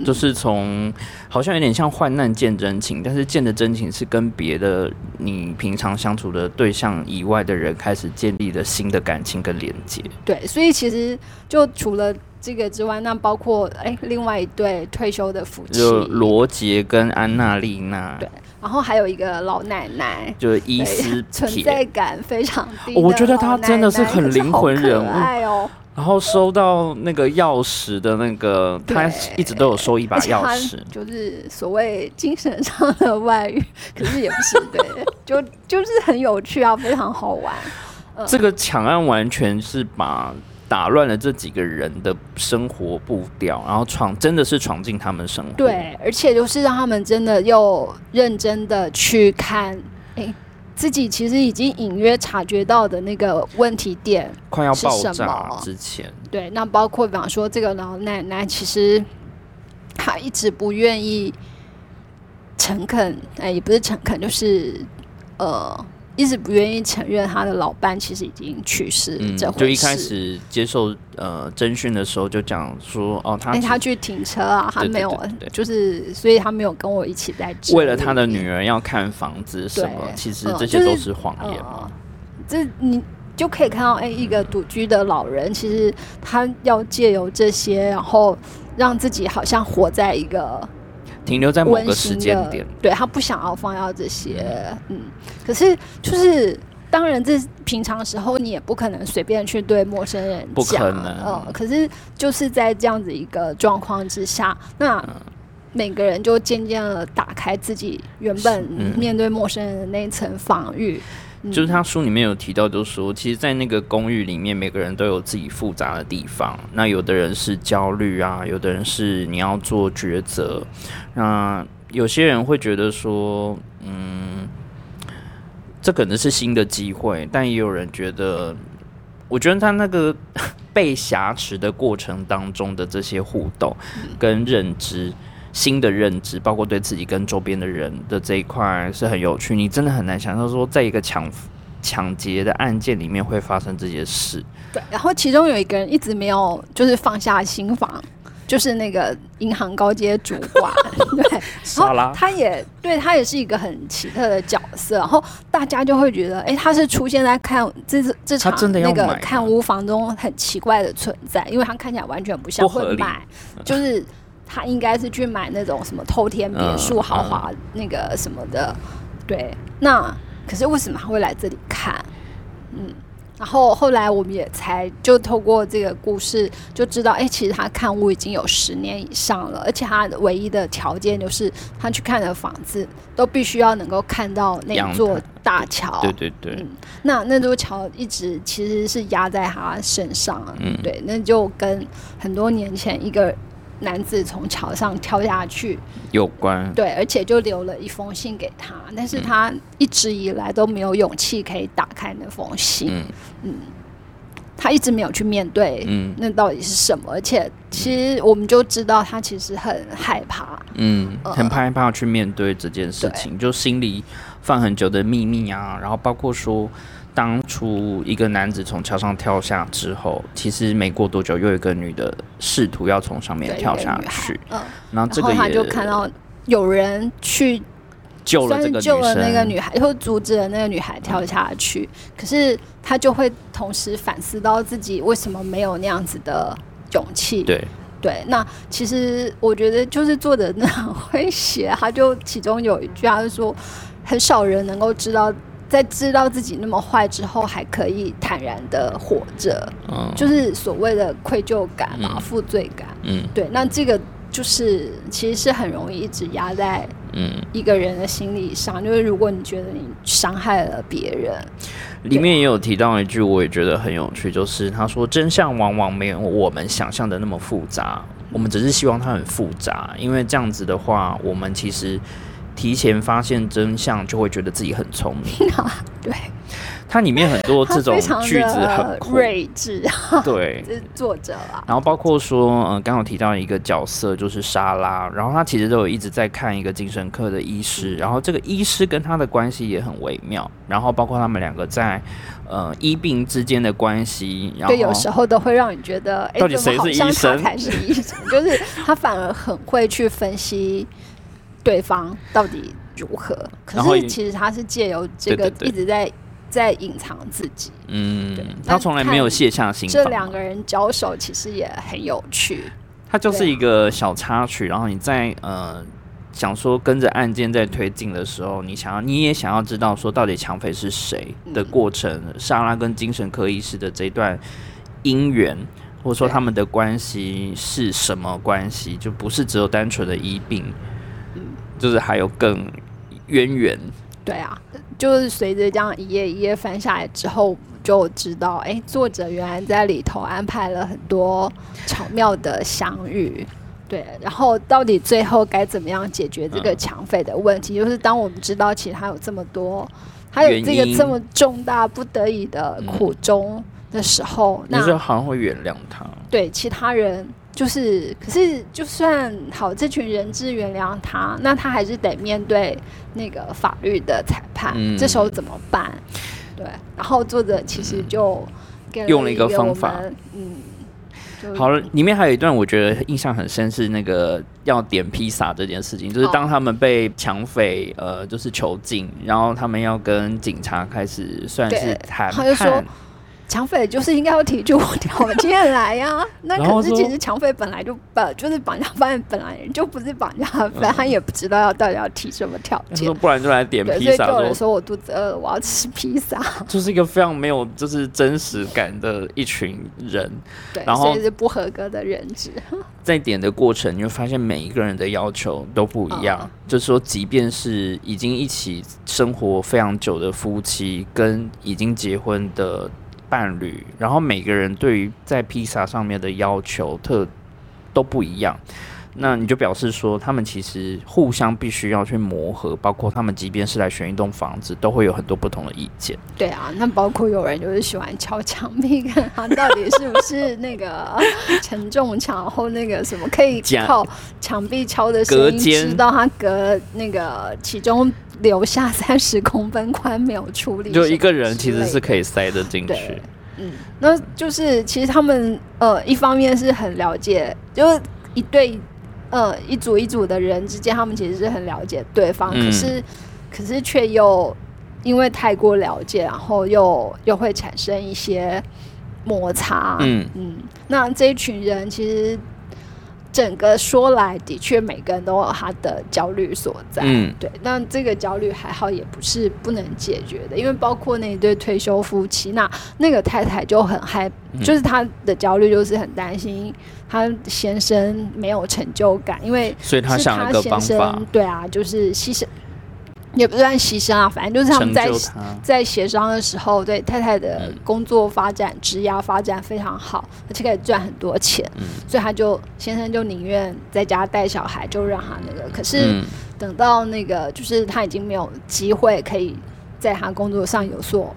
就是从好像有点像患难见真情，但是见的真情是跟别的你平常相处的对象以外的人开始建立了新的感情跟连接。对，所以其实就除了这个之外，那包括哎，另外一对退休的夫妻，就罗杰跟安娜丽娜，对然后还有一个老奶奶。就是伊对斯存在，感非常低的我觉得她真的是很灵魂人物爱哦。然后收到那个钥匙的那个，他一直都有收一把钥匙，就是所谓精神上的外遇，可是也不是对，就就是很有趣啊，非常好玩。嗯这个抢案完全是把打乱了这几个人的生活步调，然后闯真的是闯进他们生活。，对，而且就是让他们真的又认真的去看，哎，自己其实已经隐约察觉到的那个问题点。快要爆炸么之前，对，那包括比方说这个老奶奶，其实她一直不愿意诚恳，哎，也不是诚恳，就是呃，一直不愿意承认他的老伴其实已经去世嗯，这回事。就一开始接受呃侦讯的时候就讲说，哦，他他去停车啊，他没有就是所以他没有跟我一起在为了他的女儿要看房子什么，其实这些都是谎言嘛呃。这你就可以看到，哎、一个独居的老人，其实他要借由这些，然后让自己好像活在一个停留在某温个时间点，，对他不想要放掉这些，嗯，可是就是。当然，这平常时候你也不可能随便去对陌生人不可讲，能。呃，可是就是在这样子一个状况之下，那嗯。每个人就渐渐的打开自己原本嗯。面对陌生人的那一层防御，就是他书里面有提到，就是说，其实，在那个公寓里面，每个人都有自己复杂的地方。那有的人是焦虑啊，有的人是你要做抉择。那有些人会觉得说，嗯，这可能是新的机会，但也有人觉得，我觉得他那个 被挟持的过程当中的这些互动跟认知。新的认知，包括对自己跟周边的人的这一块是很有趣。你真的很难想象说，在一个抢抢劫的案件里面会发生这些事。对，然后其中有一个人一直没有就是放下心房，就是那个银行高阶主管。对，然后，他也对他也是一个很奇特的角色。然后大家就会觉得，哎，他是出现在看这这场那个看屋房中很奇怪的存在，因为他看起来完全不像会卖，就是。他应该是去买那种什么偷天别墅、豪华那个什么的，对。那可是为什么他会来这里看？嗯，然后后来我们也才就透过这个故事就知道，哎，其实他看屋已经有十年以上了，而且他唯一的条件就是他去看的房子都必须要能够看到那座大桥。对对对。嗯，那那座桥一直其实是压在他身上。嗯，对，那就跟很多年前一个。男子从桥上跳下去，有关。对，而且就留了一封信给他，但是他一直以来都没有勇气可以打开那封信，嗯，他一直没有去面对，嗯，那到底是什么？而且其实我们就知道他其实很害怕，嗯，很害怕去面对这件事情，就心里放很久的秘密啊，然后包括说。当初一个男子从桥上跳下之后，其实没过多久，又有一个女的试图要从上面跳下去。嗯，然后这个他就看到有人去救了这个救了那个女孩，又阻止了那个女孩跳下去。可是他就会同时反思到自己为什么没有那样子的勇气。对对，那其实我觉得就是作者那很会写，他就其中有一句，他就说很少人能够知道。在知道自己那么坏之后，还可以坦然的活着，嗯，就是所谓的愧疚感嘛，负罪感，嗯，对，那这个就是其实是很容易一直压在嗯。一个人的心理上，就是如果你觉得你伤害了别人，里面也有提到一句，我也觉得很有趣，就是他说真相往往没有我们想象的那么复杂，我们只是希望它很复杂，因为这样子的话，我们其实。提前发现真相，就会觉得自己很聪明。对，它里面很多这种句子很睿智。对，是作者啊。然后包括说，嗯，刚好提到一个角色就是莎拉，然后他其实都有一直在看一个精神科的医师，然后这个医师跟他的关系也很微妙。然后包括他们两个在呃医病之间的关系，然后有时候都会让你觉得，到底谁是医生才是医生？就是他反而很会去分析。对方到底如何？可是其实他是借由这个一直在在隐藏自己。嗯，他从来没有卸下心这两个人交手其实也很有趣。他就是一个小插曲，然后你在呃想说跟着案件在推进的时候，你想要你也想要知道说到底抢匪是谁的过程。莎拉跟精神科医师的这段姻缘，或者说他们的关系是什么关系？就不是只有单纯的医病。就是还有更渊源，对啊，就是随着这样一页一页翻下来之后，就知道，哎，作者原来在里头安排了很多巧妙的相遇，对，然后到底最后该怎么样解决这个抢匪的问题？就是当我们知道其实他有这么多，还有这个这么重大不得已的苦衷的时候，那好像会原谅他，对其他人。就是，可是就算好，这群人质原谅他，那他还是得面对那个法律的裁判。这时候怎么办？对，然后作者其实就用了一个方法，嗯，好了，里面还有一段我觉得印象很深，是那个要点披萨这件事情，就是当他们被抢匪呃就是囚禁，然后他们要跟警察开始算是谈判。抢匪就是应该要提出条件来呀。那可是其实抢匪本来就不就是绑架犯本来就不是绑架犯，他也不知道要到底要提什么条件。不然就来点披萨。所以说我肚子饿，我要吃披萨。就是一个非常没有就是真实感的一群人。对，然后是不合格的人质。在点的过程，你会发现每一个人的要求都不一样。就是说，即便是已经一起生活非常久的夫妻，跟已经结婚的。伴侣，然后每个人对于在披萨上面的要求特都不一样，那你就表示说，他们其实互相必须要去磨合，包括他们即便是来选一栋房子，都会有很多不同的意见。对啊，那包括有人就是喜欢敲墙壁，看 他到底是不是那个承重墙后那个什么可以靠墙壁敲的声音知道他隔那个其中。留下三十公分宽没有处理，就一个人其实是可以塞得进去。嗯，那就是其实他们呃，一方面是很了解，就是一对呃一组一组的人之间，他们其实是很了解对方，可是可是却又因为太过了解，然后又又会产生一些摩擦。嗯嗯，那这一群人其实。整个说来，的确每个人都有他的焦虑所在。嗯，对。那这个焦虑还好，也不是不能解决的，因为包括那一对退休夫妻，那那个太太就很害，就是她的焦虑就是很担心她先生没有成就感，因为所以她想了个方法，对啊，就是牺牲。也不算牺牲啊，反正就是他们在在协商的时候，对太太的工作发展、职业发展非常好，而且可以赚很多钱，所以他就先生就宁愿在家带小孩，就让他那个。可是等到那个，就是他已经没有机会可以在他工作上有所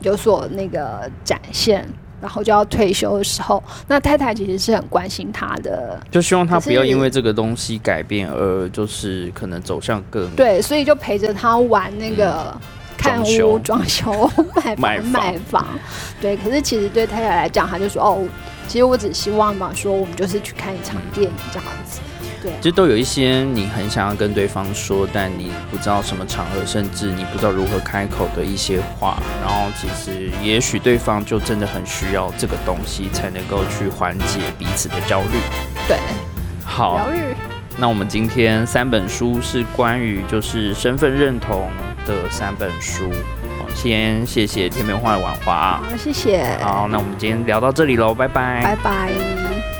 有所那个展现。然后就要退休的时候，那太太其实是很关心他的，就希望他不要因为这个东西改变而就是可能走向更对，所以就陪着他玩那个看屋、装修、买 房、买房。对，可是其实对太太来讲，他就说：“哦，其实我只希望嘛，说我们就是去看一场电影这样子。”其实都有一些你很想要跟对方说，但你不知道什么场合，甚至你不知道如何开口的一些话。然后其实也许对方就真的很需要这个东西，才能够去缓解彼此的焦虑。对，好。疗愈。那我们今天三本书是关于就是身份认同的三本书。先谢谢天边花的晚华。好，谢谢。好，那我们今天聊到这里喽，拜拜。拜拜。